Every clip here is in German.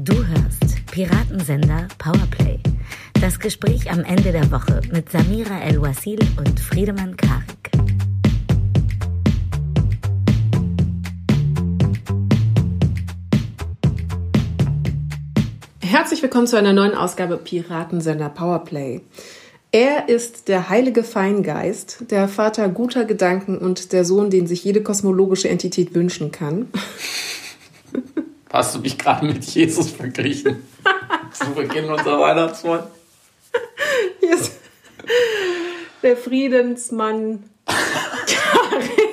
Du hörst Piratensender Powerplay. Das Gespräch am Ende der Woche mit Samira El-Wasil und Friedemann Karik. Herzlich willkommen zu einer neuen Ausgabe Piratensender Powerplay. Er ist der heilige Feingeist, der Vater guter Gedanken und der Sohn, den sich jede kosmologische Entität wünschen kann. Hast du mich gerade mit Jesus verglichen? Zu Beginn unserer Weihnachtsfeier. Hier ist der Friedensmann.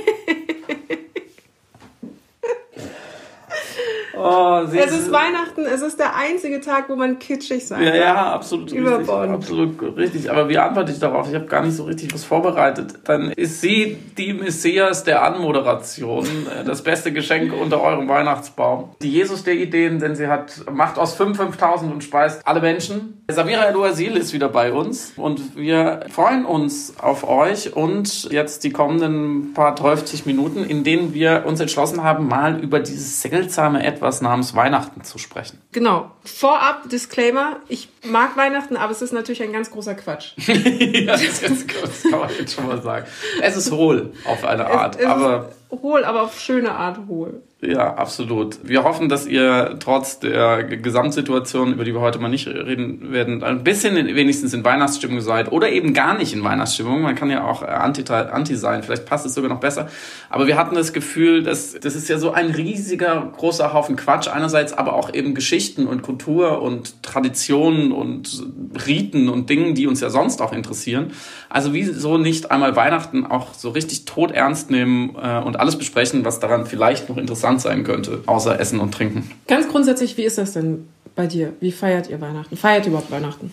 Oh, Es ist Weihnachten, es ist der einzige Tag, wo man kitschig sein Ja, kann. ja, absolut richtig. Absolut richtig. Aber wie antworte ich darauf? Ich habe gar nicht so richtig was vorbereitet. Dann ist sie die Messias der Anmoderation, äh, das beste Geschenk unter eurem Weihnachtsbaum. Die Jesus der Ideen, denn sie hat Macht aus 5 5000 und speist alle Menschen. Samira El-Oasil ist wieder bei uns und wir freuen uns auf euch und jetzt die kommenden paar 30 Minuten, in denen wir uns entschlossen haben, mal über dieses seltsame Etwas namens Weihnachten zu sprechen. Genau. Vorab Disclaimer, ich mag Weihnachten, aber es ist natürlich ein ganz großer Quatsch. ja, das, das, das kann man jetzt schon mal sagen. Es ist hohl auf eine Art, es, es aber ist hohl, aber auf schöne Art hohl. Ja, absolut. Wir hoffen, dass ihr trotz der Gesamtsituation, über die wir heute mal nicht reden werden, ein bisschen in, wenigstens in Weihnachtsstimmung seid oder eben gar nicht in Weihnachtsstimmung. Man kann ja auch äh, anti, anti sein, vielleicht passt es sogar noch besser. Aber wir hatten das Gefühl, dass das ist ja so ein riesiger, großer Haufen Quatsch. Einerseits aber auch eben Geschichten und Kultur und Traditionen und Riten und Dingen, die uns ja sonst auch interessieren. Also wieso nicht einmal Weihnachten auch so richtig tot ernst nehmen äh, und alles besprechen, was daran vielleicht noch interessant sein könnte, außer Essen und Trinken. Ganz grundsätzlich, wie ist das denn bei dir? Wie feiert ihr Weihnachten? Feiert ihr überhaupt Weihnachten?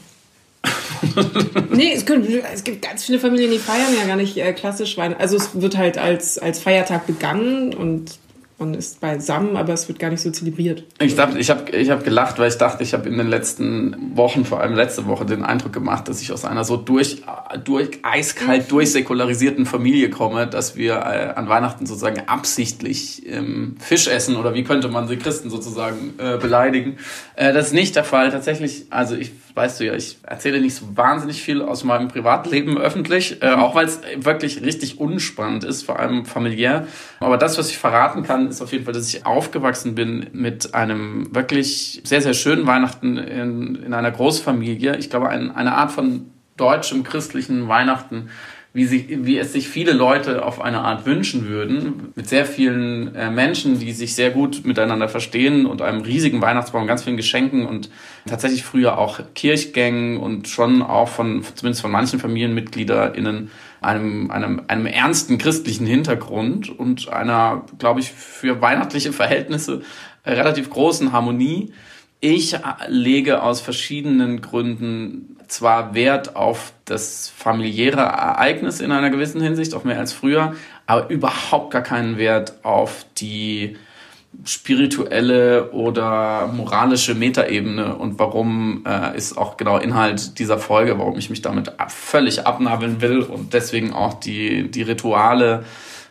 nee, es, können, es gibt ganz viele Familien, die feiern ja gar nicht äh, klassisch Weihnachten. Also es wird halt als, als Feiertag begangen und man ist beisammen, aber es wird gar nicht so zelebriert. Ich dachte, ich habe ich hab gelacht, weil ich dachte, ich habe in den letzten Wochen, vor allem letzte Woche, den Eindruck gemacht, dass ich aus einer so durch, durch eiskalt durchsäkularisierten Familie komme, dass wir äh, an Weihnachten sozusagen absichtlich ähm, Fisch essen oder wie könnte man sie Christen sozusagen äh, beleidigen. Äh, das ist nicht der Fall. Tatsächlich, also ich weißt du ja, ich erzähle nicht so wahnsinnig viel aus meinem Privatleben öffentlich, äh, auch weil es wirklich richtig unspannend ist, vor allem familiär. Aber das, was ich verraten kann, ist auf jeden Fall, dass ich aufgewachsen bin mit einem wirklich sehr, sehr schönen Weihnachten in, in einer Großfamilie. Ich glaube, ein, eine Art von deutschem christlichen Weihnachten, wie, sich, wie es sich viele Leute auf eine Art wünschen würden, mit sehr vielen äh, Menschen, die sich sehr gut miteinander verstehen und einem riesigen Weihnachtsbaum, ganz vielen Geschenken und tatsächlich früher auch Kirchgängen und schon auch von, zumindest von manchen FamilienmitgliederInnen, einem, einem, einem ernsten christlichen Hintergrund und einer, glaube ich, für weihnachtliche Verhältnisse äh, relativ großen Harmonie. Ich lege aus verschiedenen Gründen zwar Wert auf das familiäre Ereignis in einer gewissen Hinsicht, auch mehr als früher, aber überhaupt gar keinen Wert auf die spirituelle oder moralische Metaebene und warum äh, ist auch genau Inhalt dieser Folge, warum ich mich damit ab, völlig abnabeln will und deswegen auch die, die Rituale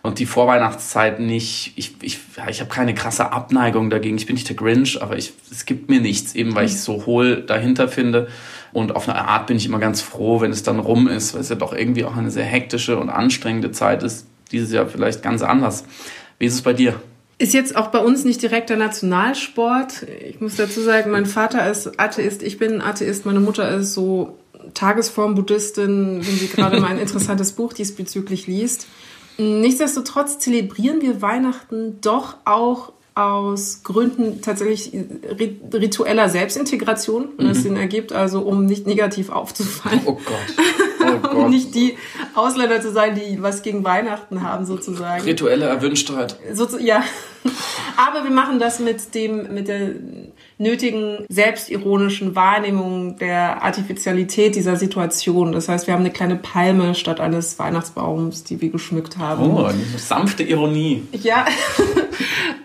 und die Vorweihnachtszeit nicht, ich, ich, ich habe keine krasse Abneigung dagegen, ich bin nicht der Grinch, aber ich, es gibt mir nichts, eben weil ich es so hohl dahinter finde. Und auf eine Art bin ich immer ganz froh, wenn es dann rum ist, weil es ja doch irgendwie auch eine sehr hektische und anstrengende Zeit ist. Dieses Jahr vielleicht ganz anders. Wie ist es bei dir? Ist jetzt auch bei uns nicht direkt der Nationalsport. Ich muss dazu sagen, mein Vater ist Atheist, ich bin Atheist, meine Mutter ist so Tagesform-Buddhistin, wenn sie gerade mal ein interessantes Buch diesbezüglich liest. Nichtsdestotrotz zelebrieren wir Weihnachten doch auch aus Gründen tatsächlich ritueller Selbstintegration, wenn es Sinn ergibt, also um nicht negativ aufzufallen. Oh Gott. Oh. Um nicht die Ausländer zu sein, die was gegen Weihnachten haben, sozusagen. Rituelle Erwünschtheit. So, ja. Aber wir machen das mit dem, mit der nötigen selbstironischen Wahrnehmung der Artificialität dieser Situation. Das heißt, wir haben eine kleine Palme statt eines Weihnachtsbaums, die wir geschmückt haben. Oh, eine sanfte Ironie. Ja,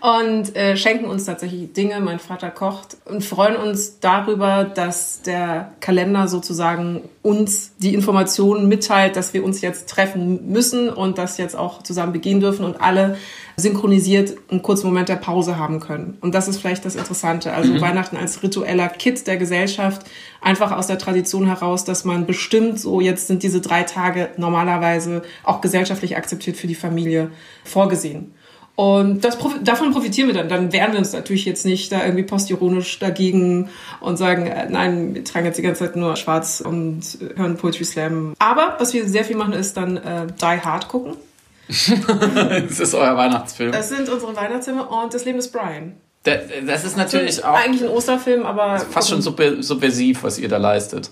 und äh, schenken uns tatsächlich Dinge. Mein Vater kocht und freuen uns darüber, dass der Kalender sozusagen uns die Informationen mitteilt, dass wir uns jetzt treffen müssen und das jetzt auch zusammen begehen dürfen und alle synchronisiert einen kurzen Moment der Pause haben können. Und das ist vielleicht das Interessante. Also mhm. Weihnachten als ritueller Kit der Gesellschaft, einfach aus der Tradition heraus, dass man bestimmt, so jetzt sind diese drei Tage normalerweise auch gesellschaftlich akzeptiert für die Familie vorgesehen. Und das, davon profitieren wir dann. Dann wehren wir uns natürlich jetzt nicht da irgendwie postironisch dagegen und sagen, äh, nein, wir tragen jetzt die ganze Zeit nur schwarz und hören Poetry Slam. Aber was wir sehr viel machen, ist dann äh, Die Hard gucken. das ist euer Weihnachtsfilm. Das sind unsere Weihnachtsfilme und das Leben ist Brian. Das ist natürlich auch. Eigentlich ein Osterfilm, aber. Fast schon subversiv, was ihr da leistet.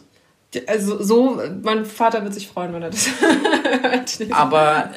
Also, so, mein Vater wird sich freuen, wenn er das aber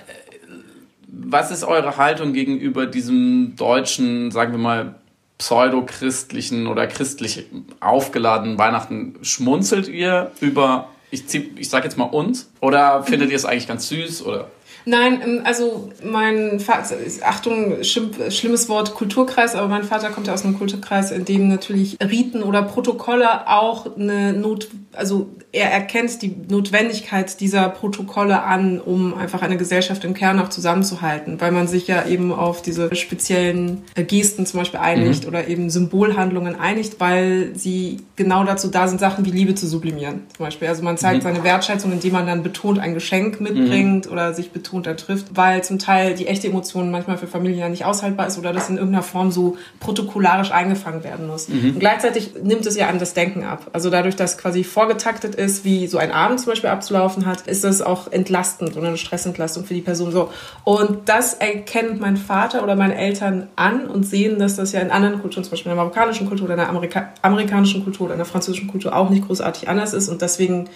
was ist eure Haltung gegenüber diesem deutschen, sagen wir mal, pseudochristlichen oder christlich aufgeladenen Weihnachten? Schmunzelt ihr über, ich, ich sag jetzt mal uns, oder findet ihr es eigentlich ganz süß? Oder? Nein, ähm, also mein Vater, Achtung, schlimmes Wort Kulturkreis, aber mein Vater kommt ja aus einem Kulturkreis, in dem natürlich Riten oder Protokolle auch eine Not, also er erkennt die Notwendigkeit dieser Protokolle an, um einfach eine Gesellschaft im Kern auch zusammenzuhalten, weil man sich ja eben auf diese speziellen äh, Gesten zum Beispiel einigt mhm. oder eben Symbolhandlungen einigt, weil sie genau dazu da sind, Sachen wie Liebe zu sublimieren. Zum Beispiel. Also man zeigt mhm. seine Wertschätzung, indem man dann betont ein Geschenk mitbringt mhm. oder sich betont trifft, weil zum Teil die echte Emotion manchmal für Familien ja nicht aushaltbar ist oder das in irgendeiner Form so protokollarisch eingefangen werden muss. Mhm. Und gleichzeitig nimmt es ja an das Denken ab. Also dadurch, dass quasi vorgetaktet ist, wie so ein Abend zum Beispiel abzulaufen hat, ist das auch entlastend oder eine Stressentlastung für die Person so. Und das erkennt mein Vater oder meine Eltern an und sehen, dass das ja in anderen Kulturen, zum Beispiel in der marokkanischen Kultur oder in der Amerika amerikanischen Kultur oder in der französischen Kultur auch nicht großartig anders ist und deswegen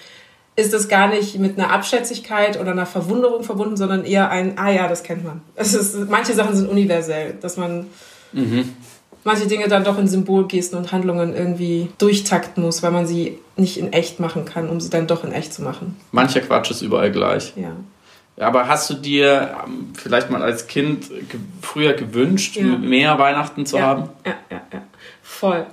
ist es gar nicht mit einer Abschätzigkeit oder einer Verwunderung verbunden, sondern eher ein, ah ja, das kennt man. Es ist, manche Sachen sind universell, dass man mhm manche Dinge dann doch in Symbolgesten und Handlungen irgendwie durchtakten muss, weil man sie nicht in echt machen kann, um sie dann doch in echt zu machen. Mancher Quatsch ist überall gleich. Ja. Aber hast du dir ähm, vielleicht mal als Kind früher gewünscht, ja. mehr Weihnachten zu ja. haben? Ja, ja, ja. Voll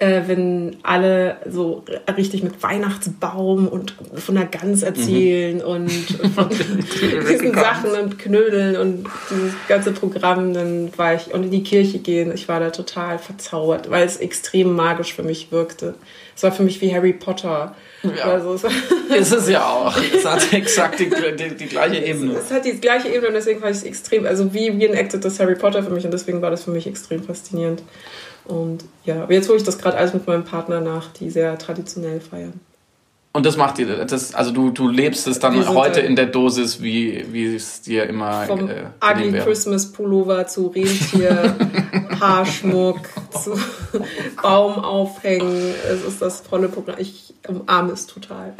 äh, wenn alle so richtig mit Weihnachtsbaum und von der Gans erzählen mhm. und von diesen Sachen und Knödeln und dieses ganze Programm, dann war ich und in die Kirche gehen. Ich war da total verzaubert, weil es extrem magisch für mich wirkte. Es war für mich wie Harry Potter. Ja. Also, ist es ja auch. Es hat exakt die, die, die gleiche Ebene. Es, es, hat die gleiche Ebene und deswegen fand ich es extrem, also wie reenacted das Harry Potter für mich und deswegen war das für mich extrem faszinierend. Und ja, aber jetzt hole ich das gerade alles mit meinem Partner nach, die sehr traditionell feiern. Und das macht dir, das, also du, du lebst es dann heute in der Dosis, wie, wie es dir immer Vom äh, Ugly Christmas Pullover zu Rentier, Haarschmuck, zu Baum aufhängen. Es ist das volle Programm. Ich umarme es total.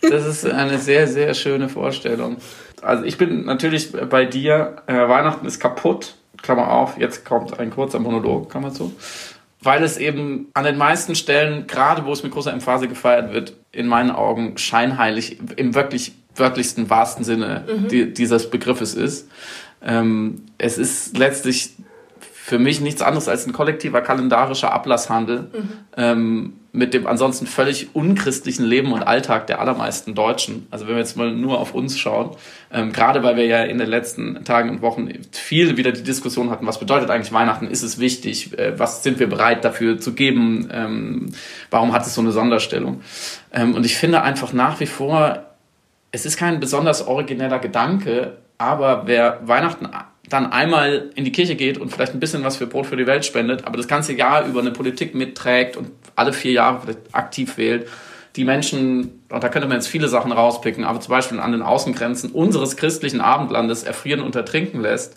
Das ist eine sehr, sehr schöne Vorstellung. Also ich bin natürlich bei dir, äh, Weihnachten ist kaputt Klammer auf, jetzt kommt ein kurzer Monolog, Klammer zu. Weil es eben an den meisten Stellen, gerade wo es mit großer Emphase gefeiert wird, in meinen Augen scheinheilig im wirklich wörtlichsten, wahrsten Sinne mhm. die, dieses Begriffes ist. Ähm, es ist letztlich für mich nichts anderes als ein kollektiver kalendarischer Ablasshandel mhm. ähm, mit dem ansonsten völlig unchristlichen Leben und Alltag der allermeisten Deutschen. Also wenn wir jetzt mal nur auf uns schauen, ähm, gerade weil wir ja in den letzten Tagen und Wochen viel wieder die Diskussion hatten, was bedeutet eigentlich Weihnachten, ist es wichtig, äh, was sind wir bereit dafür zu geben, ähm, warum hat es so eine Sonderstellung. Ähm, und ich finde einfach nach wie vor, es ist kein besonders origineller Gedanke, aber wer Weihnachten dann einmal in die Kirche geht und vielleicht ein bisschen was für Brot für die Welt spendet, aber das ganze Jahr über eine Politik mitträgt und alle vier Jahre aktiv wählt, die Menschen, und da könnte man jetzt viele Sachen rauspicken, aber zum Beispiel an den Außengrenzen unseres christlichen Abendlandes erfrieren und ertrinken lässt,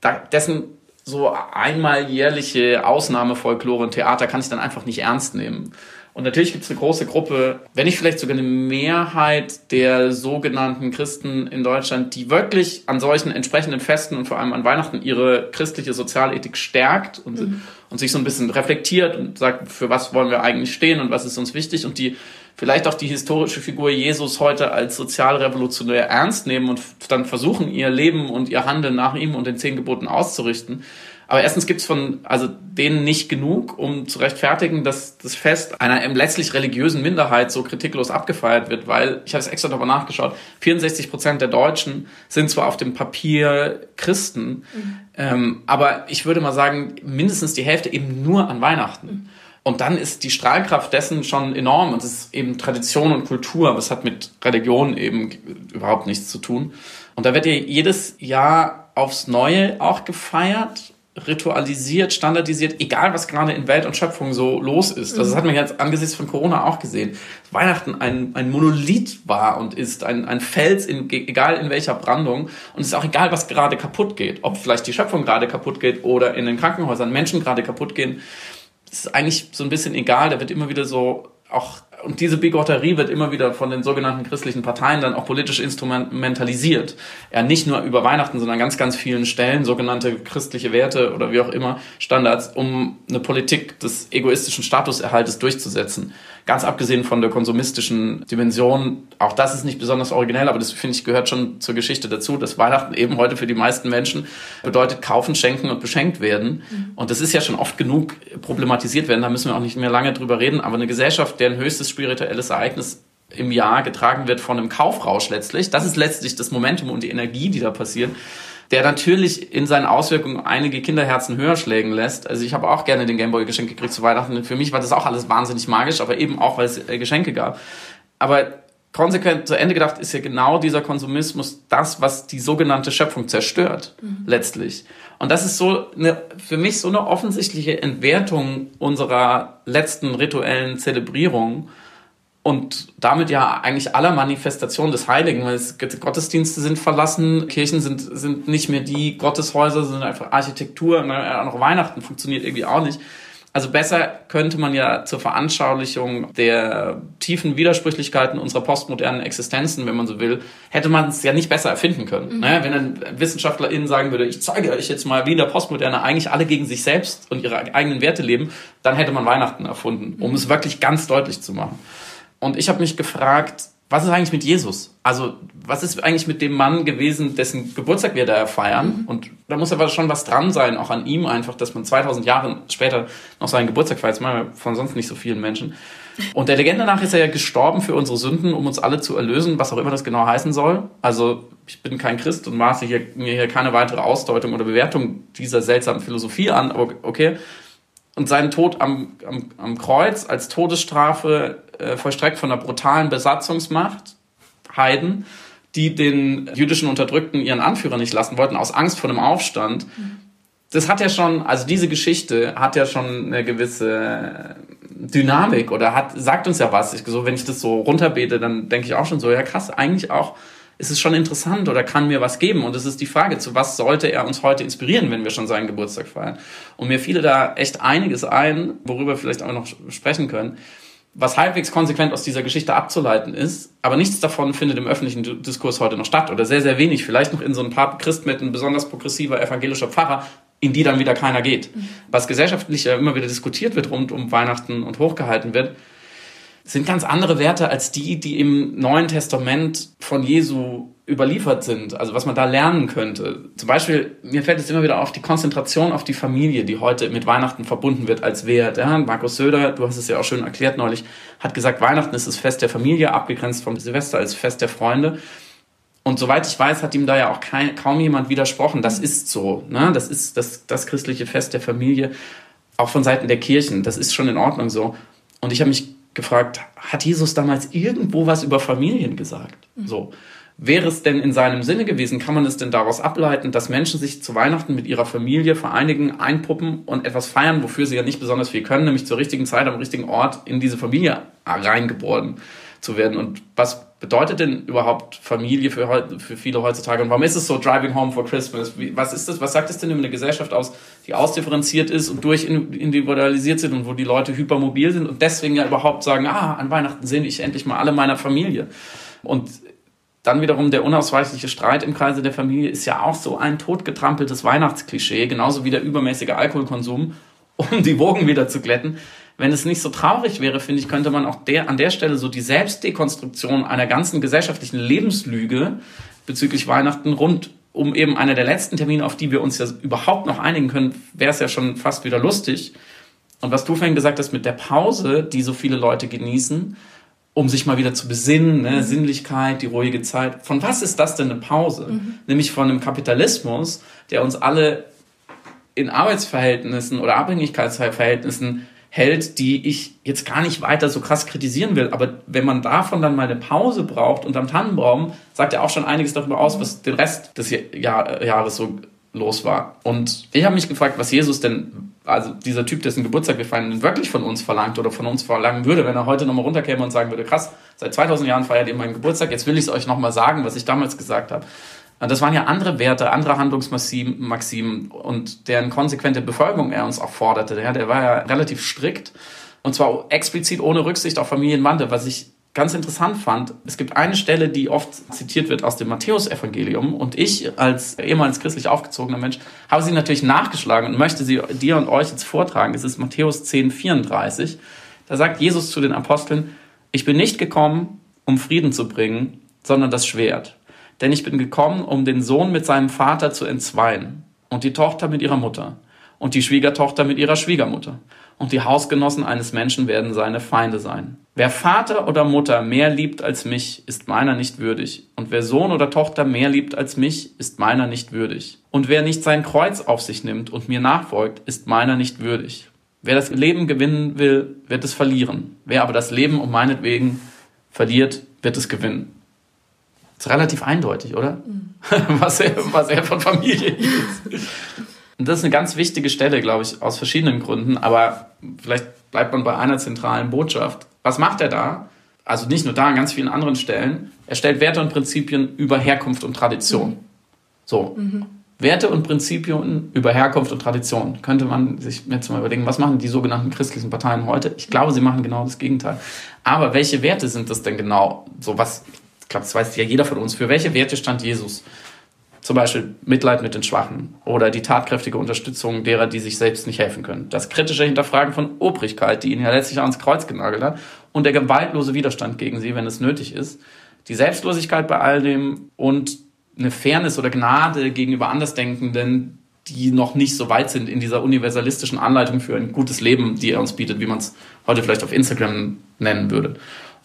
da, dessen so einmal jährliche Ausnahmefolklore und Theater kann ich dann einfach nicht ernst nehmen. Und natürlich gibt es eine große Gruppe, wenn nicht vielleicht sogar eine Mehrheit der sogenannten Christen in Deutschland, die wirklich an solchen entsprechenden Festen und vor allem an Weihnachten ihre christliche Sozialethik stärkt und, mhm. und sich so ein bisschen reflektiert und sagt, für was wollen wir eigentlich stehen und was ist uns wichtig und die vielleicht auch die historische Figur Jesus heute als sozialrevolutionär ernst nehmen und dann versuchen, ihr Leben und ihr Handeln nach ihm und den zehn Geboten auszurichten. Aber erstens gibt's von also denen nicht genug, um zu rechtfertigen, dass das Fest einer letztlich religiösen Minderheit so kritiklos abgefeiert wird, weil, ich habe es extra nochmal nachgeschaut, 64 Prozent der Deutschen sind zwar auf dem Papier Christen, mhm. ähm, aber ich würde mal sagen, mindestens die Hälfte eben nur an Weihnachten. Mhm. Und dann ist die Strahlkraft dessen schon enorm und es ist eben Tradition und Kultur, aber es hat mit Religion eben überhaupt nichts zu tun. Und da wird ja jedes Jahr aufs Neue auch gefeiert ritualisiert, standardisiert, egal was gerade in Welt und Schöpfung so los ist. Also das hat man jetzt angesichts von Corona auch gesehen. Weihnachten ein, ein Monolith war und ist, ein, ein Fels, in, egal in welcher Brandung. Und es ist auch egal, was gerade kaputt geht. Ob vielleicht die Schöpfung gerade kaputt geht oder in den Krankenhäusern Menschen gerade kaputt gehen. Das ist eigentlich so ein bisschen egal. Da wird immer wieder so auch und diese Bigotterie wird immer wieder von den sogenannten christlichen Parteien dann auch politisch instrumentalisiert. Ja, nicht nur über Weihnachten, sondern ganz, ganz vielen Stellen, sogenannte christliche Werte oder wie auch immer, Standards, um eine Politik des egoistischen Statuserhaltes durchzusetzen. Ganz abgesehen von der konsumistischen Dimension, auch das ist nicht besonders originell, aber das finde ich gehört schon zur Geschichte dazu, dass Weihnachten eben heute für die meisten Menschen bedeutet kaufen, schenken und beschenkt werden. Mhm. Und das ist ja schon oft genug problematisiert werden, da müssen wir auch nicht mehr lange drüber reden, aber eine Gesellschaft, deren höchstes spirituelles Ereignis im Jahr getragen wird von einem Kaufrausch letztlich, das ist letztlich das Momentum und die Energie, die da passiert der natürlich in seinen Auswirkungen einige Kinderherzen höher schlägen lässt. Also ich habe auch gerne den Gameboy geschenkt gekriegt zu Weihnachten. Für mich war das auch alles wahnsinnig magisch, aber eben auch, weil es äh, Geschenke gab. Aber konsequent zu Ende gedacht ist ja genau dieser Konsumismus das, was die sogenannte Schöpfung zerstört, mhm. letztlich. Und das ist so eine, für mich so eine offensichtliche Entwertung unserer letzten rituellen Zelebrierung und damit ja eigentlich aller Manifestationen des Heiligen, weil es, Gottesdienste sind verlassen, Kirchen sind, sind nicht mehr die Gotteshäuser, sind einfach Architektur, und auch Weihnachten funktioniert irgendwie auch nicht. Also besser könnte man ja zur Veranschaulichung der tiefen Widersprüchlichkeiten unserer postmodernen Existenzen, wenn man so will, hätte man es ja nicht besser erfinden können. Mhm. Ne? Wenn ein WissenschaftlerInnen sagen würde, ich zeige euch jetzt mal, wie in der Postmoderne eigentlich alle gegen sich selbst und ihre eigenen Werte leben, dann hätte man Weihnachten erfunden, um mhm. es wirklich ganz deutlich zu machen. Und ich habe mich gefragt, was ist eigentlich mit Jesus? Also, was ist eigentlich mit dem Mann gewesen, dessen Geburtstag wir da feiern? Mhm. Und da muss aber schon was dran sein, auch an ihm einfach, dass man 2000 Jahre später noch seinen Geburtstag feiert. Das machen wir von sonst nicht so vielen Menschen. Und der Legende nach ist er ja gestorben für unsere Sünden, um uns alle zu erlösen, was auch immer das genau heißen soll. Also, ich bin kein Christ und maße hier, mir hier keine weitere Ausdeutung oder Bewertung dieser seltsamen Philosophie an, aber okay. Und seinen Tod am, am, am Kreuz als Todesstrafe äh, vollstreckt von einer brutalen Besatzungsmacht, Heiden, die den jüdischen Unterdrückten ihren Anführer nicht lassen wollten, aus Angst vor dem Aufstand. Das hat ja schon, also diese Geschichte hat ja schon eine gewisse Dynamik oder hat, sagt uns ja was. Ich, so, wenn ich das so runterbete, dann denke ich auch schon so, ja krass, eigentlich auch ist es schon interessant oder kann mir was geben. Und es ist die Frage, zu was sollte er uns heute inspirieren, wenn wir schon seinen Geburtstag feiern. Und mir fiele da echt einiges ein, worüber wir vielleicht auch noch sprechen können was halbwegs konsequent aus dieser Geschichte abzuleiten ist, aber nichts davon findet im öffentlichen Diskurs heute noch statt oder sehr, sehr wenig, vielleicht noch in so ein paar Christmitten besonders progressiver evangelischer Pfarrer, in die dann wieder keiner geht. Mhm. Was gesellschaftlich immer wieder diskutiert wird rund um Weihnachten und hochgehalten wird, sind ganz andere Werte als die, die im Neuen Testament von Jesu überliefert sind, also was man da lernen könnte. Zum Beispiel, mir fällt es immer wieder auf, die Konzentration auf die Familie, die heute mit Weihnachten verbunden wird als Wert. Ja, Markus Söder, du hast es ja auch schön erklärt neulich, hat gesagt, Weihnachten ist das Fest der Familie, abgegrenzt vom Silvester als Fest der Freunde. Und soweit ich weiß, hat ihm da ja auch kein, kaum jemand widersprochen. Das ist so. Ne? Das ist das, das christliche Fest der Familie, auch von Seiten der Kirchen. Das ist schon in Ordnung so. Und ich habe mich gefragt, hat Jesus damals irgendwo was über Familien gesagt? Mhm. So. Wäre es denn in seinem Sinne gewesen, kann man es denn daraus ableiten, dass Menschen sich zu Weihnachten mit ihrer Familie vereinigen, einpuppen und etwas feiern, wofür sie ja nicht besonders viel können, nämlich zur richtigen Zeit am richtigen Ort in diese Familie reingeboren zu werden? Und was bedeutet denn überhaupt Familie für, für viele heutzutage? Und warum ist es so Driving Home for Christmas? Wie, was ist das? Was sagt es denn über eine Gesellschaft aus, die ausdifferenziert ist und durchindividualisiert sind und wo die Leute hypermobil sind und deswegen ja überhaupt sagen, ah, an Weihnachten sehe ich endlich mal alle meiner Familie. Und dann wiederum der unausweichliche Streit im Kreise der Familie ist ja auch so ein totgetrampeltes Weihnachtsklischee, genauso wie der übermäßige Alkoholkonsum, um die Wogen wieder zu glätten. Wenn es nicht so traurig wäre, finde ich, könnte man auch der, an der Stelle so die Selbstdekonstruktion einer ganzen gesellschaftlichen Lebenslüge bezüglich Weihnachten rund um eben einer der letzten Termine, auf die wir uns ja überhaupt noch einigen können, wäre es ja schon fast wieder lustig. Und was du vorhin gesagt hast mit der Pause, die so viele Leute genießen, um sich mal wieder zu besinnen, ne? Mhm. Sinnlichkeit, die ruhige Zeit. Von was ist das denn eine Pause? Mhm. Nämlich von einem Kapitalismus, der uns alle in Arbeitsverhältnissen oder Abhängigkeitsverhältnissen hält, die ich jetzt gar nicht weiter so krass kritisieren will. Aber wenn man davon dann mal eine Pause braucht und am Tannenbaum, sagt er auch schon einiges darüber aus, was den Rest des Jahr Jahres so los war. Und ich habe mich gefragt, was Jesus denn, also dieser Typ, dessen Geburtstag wir feiern, wirklich von uns verlangt oder von uns verlangen würde, wenn er heute nochmal runterkäme und sagen würde, krass, seit 2000 Jahren feiert ihr meinen Geburtstag, jetzt will ich es euch nochmal sagen, was ich damals gesagt habe. Das waren ja andere Werte, andere Handlungsmaximen und deren konsequente Befolgung er uns auch forderte. Der, der war ja relativ strikt und zwar explizit ohne Rücksicht auf Familienbande, was ich ganz interessant fand. Es gibt eine Stelle, die oft zitiert wird aus dem Matthäusevangelium und ich als ehemals christlich aufgezogener Mensch habe sie natürlich nachgeschlagen und möchte sie dir und euch jetzt vortragen. Es ist Matthäus 10, 34. Da sagt Jesus zu den Aposteln, ich bin nicht gekommen, um Frieden zu bringen, sondern das Schwert. Denn ich bin gekommen, um den Sohn mit seinem Vater zu entzweien und die Tochter mit ihrer Mutter und die Schwiegertochter mit ihrer Schwiegermutter und die Hausgenossen eines Menschen werden seine Feinde sein. Wer Vater oder Mutter mehr liebt als mich, ist meiner nicht würdig. Und wer Sohn oder Tochter mehr liebt als mich, ist meiner nicht würdig. Und wer nicht sein Kreuz auf sich nimmt und mir nachfolgt, ist meiner nicht würdig. Wer das Leben gewinnen will, wird es verlieren. Wer aber das Leben um meinetwegen verliert, wird es gewinnen. Ist relativ eindeutig, oder? Mhm. was, er, was er von Familie ist. Und das ist eine ganz wichtige Stelle, glaube ich, aus verschiedenen Gründen. Aber vielleicht bleibt man bei einer zentralen Botschaft. Was macht er da? Also nicht nur da, an ganz vielen anderen Stellen. Er stellt Werte und Prinzipien über Herkunft und Tradition. So. Mhm. Werte und Prinzipien über Herkunft und Tradition. Könnte man sich jetzt mal überlegen, was machen die sogenannten christlichen Parteien heute? Ich glaube, sie machen genau das Gegenteil. Aber welche Werte sind das denn genau? So was, ich glaube, das weiß ja jeder von uns. Für welche Werte stand Jesus? Zum Beispiel Mitleid mit den Schwachen oder die tatkräftige Unterstützung derer, die sich selbst nicht helfen können. Das kritische Hinterfragen von Obrigkeit, die ihn ja letztlich ans Kreuz genagelt hat. Und der gewaltlose Widerstand gegen sie, wenn es nötig ist. Die Selbstlosigkeit bei all dem und eine Fairness oder Gnade gegenüber Andersdenkenden, die noch nicht so weit sind in dieser universalistischen Anleitung für ein gutes Leben, die er uns bietet, wie man es heute vielleicht auf Instagram nennen würde.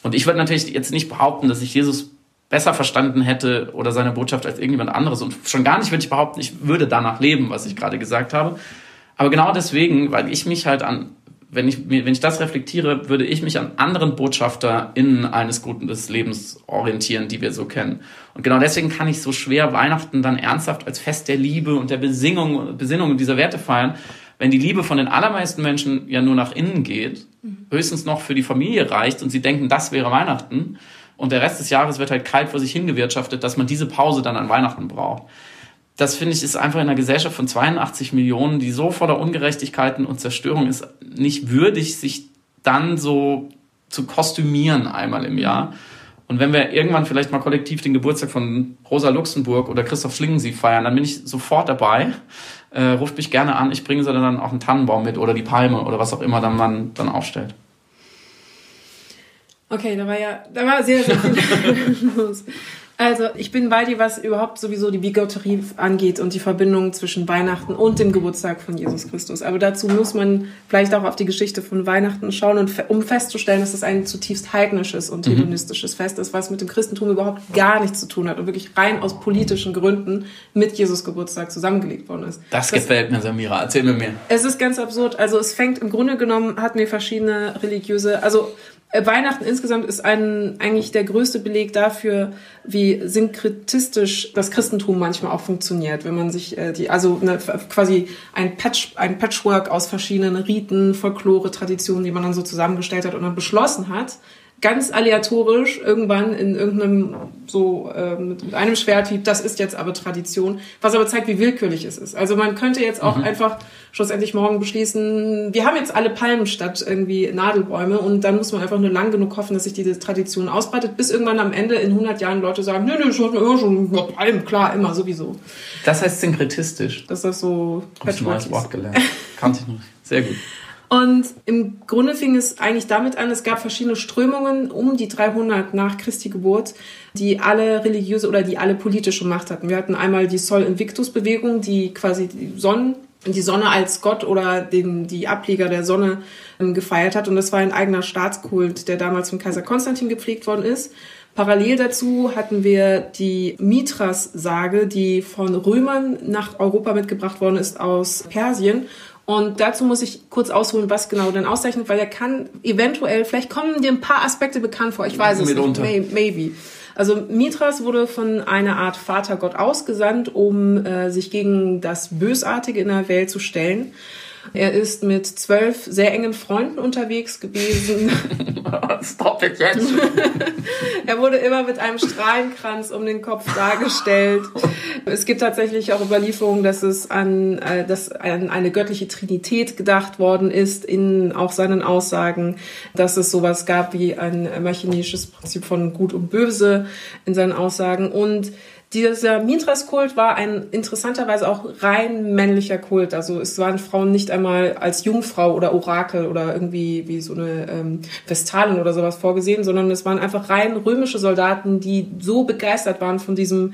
Und ich würde natürlich jetzt nicht behaupten, dass ich Jesus besser verstanden hätte oder seine Botschaft als irgendjemand anderes. Und schon gar nicht würde ich behaupten, ich würde danach leben, was ich gerade gesagt habe. Aber genau deswegen, weil ich mich halt an, wenn ich, wenn ich das reflektiere, würde ich mich an anderen BotschafterInnen eines guten des Lebens orientieren, die wir so kennen. Und genau deswegen kann ich so schwer Weihnachten dann ernsthaft als Fest der Liebe und der Besingung, Besinnung dieser Werte feiern, wenn die Liebe von den allermeisten Menschen ja nur nach innen geht, mhm. höchstens noch für die Familie reicht und sie denken, das wäre Weihnachten, und der Rest des Jahres wird halt kalt vor sich hingewirtschaftet, dass man diese Pause dann an Weihnachten braucht. Das finde ich ist einfach in einer Gesellschaft von 82 Millionen, die so voller Ungerechtigkeiten und Zerstörung ist, nicht würdig, sich dann so zu kostümieren einmal im Jahr. Und wenn wir irgendwann vielleicht mal kollektiv den Geburtstag von Rosa Luxemburg oder Christoph Schlingensief feiern, dann bin ich sofort dabei. Äh, ruft mich gerne an, ich bringe sie dann auch einen Tannenbaum mit oder die Palme oder was auch immer dann man dann aufstellt. Okay, da war ja, da war sehr, sehr viel los. Also ich bin bei dir, was überhaupt sowieso die Bigotterie angeht und die Verbindung zwischen Weihnachten und dem Geburtstag von Jesus Christus. Aber dazu muss man vielleicht auch auf die Geschichte von Weihnachten schauen, und um festzustellen, dass es ein zutiefst heidnisches und mhm. hedonistisches. Fest ist, was mit dem Christentum überhaupt gar nichts zu tun hat und wirklich rein aus politischen Gründen mit Jesus Geburtstag zusammengelegt worden ist. Das, das gefällt mir, Samira. Erzähl mir mehr. Es ist ganz absurd. Also es fängt im Grunde genommen, hatten wir verschiedene religiöse, also Weihnachten insgesamt ist ein, eigentlich der größte Beleg dafür, wie synkretistisch das Christentum manchmal auch funktioniert, wenn man sich äh, die, also eine, quasi ein, Patch, ein Patchwork aus verschiedenen Riten, Folklore, Traditionen, die man dann so zusammengestellt hat und dann beschlossen hat, ganz aleatorisch irgendwann in irgendeinem so äh, mit einem Schwerthieb, das ist jetzt aber Tradition, was aber zeigt, wie willkürlich es ist. Also man könnte jetzt auch mhm. einfach schlussendlich morgen beschließen, wir haben jetzt alle Palmen statt irgendwie Nadelbäume und dann muss man einfach nur lang genug hoffen, dass sich diese Tradition ausbreitet, bis irgendwann am Ende in 100 Jahren Leute sagen, nee, nee, schon immer schon Palmen, klar, immer sowieso. Das heißt synkretistisch. Das ist so... Hab ich ein neues Wort gelernt. Kannte ich noch. Sehr gut. Und im Grunde fing es eigentlich damit an, es gab verschiedene Strömungen um die 300 nach Christi Geburt, die alle religiöse oder die alle politische Macht hatten. Wir hatten einmal die Sol Invictus Bewegung, die quasi die Sonnen die Sonne als Gott oder den, die Ableger der Sonne ähm, gefeiert hat. Und das war ein eigener Staatskult, der damals von Kaiser Konstantin gepflegt worden ist. Parallel dazu hatten wir die Mithras-Sage, die von Römern nach Europa mitgebracht worden ist aus Persien. Und dazu muss ich kurz ausholen, was genau denn auszeichnet, weil er kann eventuell, vielleicht kommen dir ein paar Aspekte bekannt vor, ich weiß es Mitunter. nicht, maybe. Also Mithras wurde von einer Art Vatergott ausgesandt, um äh, sich gegen das Bösartige in der Welt zu stellen. Er ist mit zwölf sehr engen Freunden unterwegs gewesen. Stop it jetzt. er wurde immer mit einem Strahlenkranz um den Kopf dargestellt. Es gibt tatsächlich auch Überlieferungen, dass es an, äh, dass an eine göttliche Trinität gedacht worden ist in auch seinen Aussagen, dass es sowas gab wie ein machinisches Prinzip von Gut und Böse in seinen Aussagen und dieser Mithras-Kult war ein interessanterweise auch rein männlicher Kult. Also es waren Frauen nicht einmal als Jungfrau oder Orakel oder irgendwie wie so eine ähm, Vestalin oder sowas vorgesehen, sondern es waren einfach rein römische Soldaten, die so begeistert waren von diesem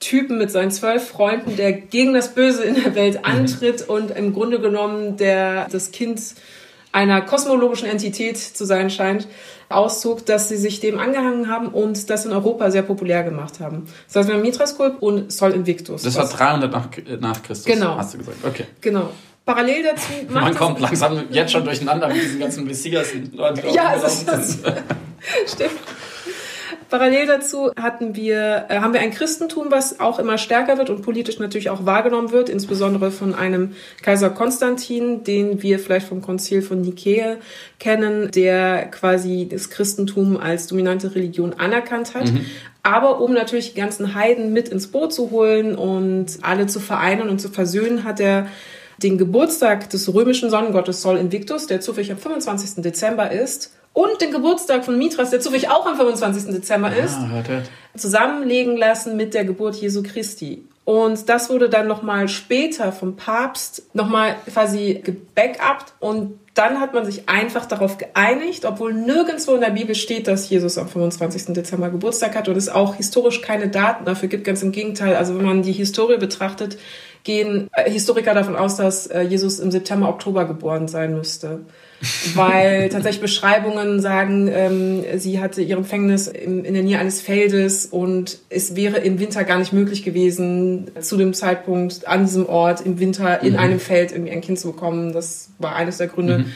Typen mit seinen zwölf Freunden, der gegen das Böse in der Welt mhm. antritt und im Grunde genommen der das Kind einer kosmologischen Entität zu sein scheint, auszog, dass sie sich dem angehangen haben und das in Europa sehr populär gemacht haben. Das heißt, wir haben Mithras-Kult und Sol Invictus. Das war 300 nach, nach Christus, genau. hast du gesagt. Okay. Genau. Parallel dazu Man kommt langsam jetzt schon durcheinander mit diesen ganzen Messias. ja, das, das stimmt. Parallel dazu hatten wir, äh, haben wir ein Christentum, was auch immer stärker wird und politisch natürlich auch wahrgenommen wird, insbesondere von einem Kaiser Konstantin, den wir vielleicht vom Konzil von Nikäa kennen, der quasi das Christentum als dominante Religion anerkannt hat. Mhm. Aber um natürlich die ganzen Heiden mit ins Boot zu holen und alle zu vereinen und zu versöhnen, hat er den Geburtstag des römischen Sonnengottes Sol Invictus, der zufällig am 25. Dezember ist, und den Geburtstag von Mithras, der zufällig auch am 25. Dezember ist, ah, hört, hört. zusammenlegen lassen mit der Geburt Jesu Christi. Und das wurde dann nochmal später vom Papst nochmal quasi gebackupt und dann hat man sich einfach darauf geeinigt, obwohl nirgendwo in der Bibel steht, dass Jesus am 25. Dezember Geburtstag hat und es auch historisch keine Daten dafür gibt. Ganz im Gegenteil. Also wenn man die Historie betrachtet, gehen äh, Historiker davon aus, dass äh, Jesus im September, Oktober geboren sein müsste weil tatsächlich Beschreibungen sagen, ähm, sie hatte ihr Empfängnis in, in der Nähe eines Feldes und es wäre im Winter gar nicht möglich gewesen, zu dem Zeitpunkt an diesem Ort im Winter in mhm. einem Feld irgendwie ein Kind zu bekommen. Das war eines der Gründe. Mhm.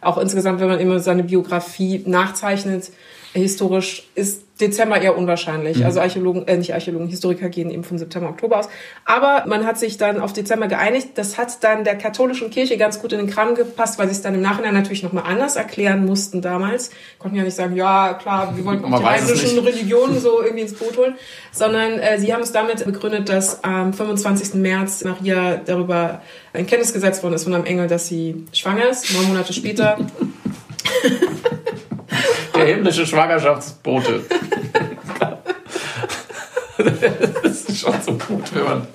Auch insgesamt, wenn man immer seine Biografie nachzeichnet, historisch ist Dezember eher unwahrscheinlich. Mhm. Also Archäologen, äh, nicht Archäologen, Historiker gehen eben von September, Oktober aus. Aber man hat sich dann auf Dezember geeinigt. Das hat dann der katholischen Kirche ganz gut in den Kram gepasst, weil sie es dann im Nachhinein natürlich nochmal anders erklären mussten damals. Konnten ja nicht sagen, ja klar, wir wollten auch die heidnischen Religionen so irgendwie ins Boot holen, sondern äh, sie haben es damit begründet, dass am 25. März Maria darüber in Kenntnis gesetzt worden ist von einem Engel, dass sie schwanger ist. Neun Monate später Der himmlische Schwangerschaftsbote. das ist schon so gut, wenn man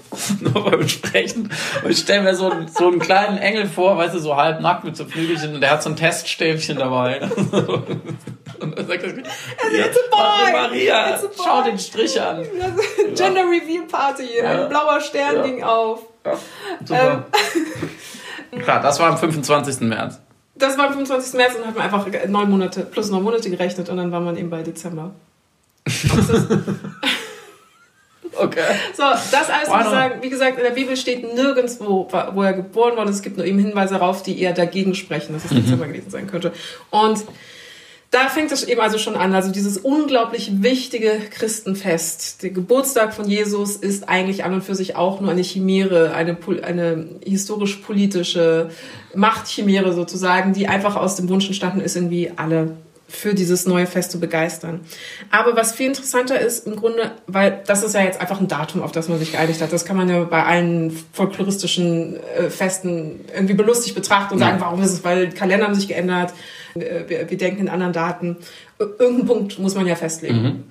noch mal besprechen. Und ich stelle mir so, einen, so einen kleinen Engel vor, weißt du, so halb nackt mit so Flügelchen und der hat so ein Teststäbchen dabei. Und dann sagt er, It's a boy. Maria, a schau den Strich an. Gender Reveal Party, ein blauer Stern ja. ging auf. Ja, super. Ähm. Klar, das war am 25. März das war am 25. März und hat man einfach neun Monate plus neun Monate gerechnet und dann war man eben bei Dezember. okay. So, das alles, wie gesagt, wie gesagt, in der Bibel steht nirgendwo, wo er geboren wurde. Es gibt nur eben Hinweise darauf, die eher dagegen sprechen, dass es mhm. Dezember gewesen sein könnte. Und da fängt es eben also schon an. Also dieses unglaublich wichtige Christenfest. Der Geburtstag von Jesus ist eigentlich an und für sich auch nur eine Chimäre, eine, eine historisch-politische Machtchimäre sozusagen, die einfach aus dem Wunsch entstanden ist, irgendwie alle für dieses neue Fest zu begeistern. Aber was viel interessanter ist im Grunde, weil das ist ja jetzt einfach ein Datum, auf das man sich geeinigt hat. Das kann man ja bei allen folkloristischen äh, Festen irgendwie belustigt betrachten und sagen, warum ist es, weil Kalender haben sich geändert, wir, wir denken in anderen Daten. Irgendeinen Punkt muss man ja festlegen.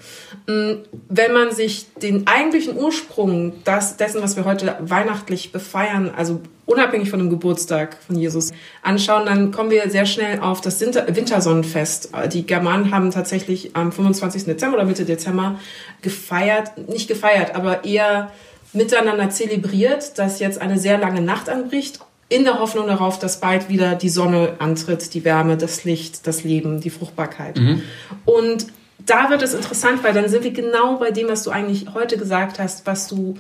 Mhm. Mm, wenn man sich den eigentlichen Ursprung das, dessen, was wir heute weihnachtlich befeiern, also unabhängig von dem Geburtstag von Jesus anschauen, dann kommen wir sehr schnell auf das Wintersonnenfest. Die Germanen haben tatsächlich am 25. Dezember oder Mitte Dezember gefeiert, nicht gefeiert, aber eher miteinander zelebriert, dass jetzt eine sehr lange Nacht anbricht, in der Hoffnung darauf, dass bald wieder die Sonne antritt, die Wärme, das Licht, das Leben, die Fruchtbarkeit. Mhm. Und da wird es interessant, weil dann sind wir genau bei dem, was du eigentlich heute gesagt hast, was du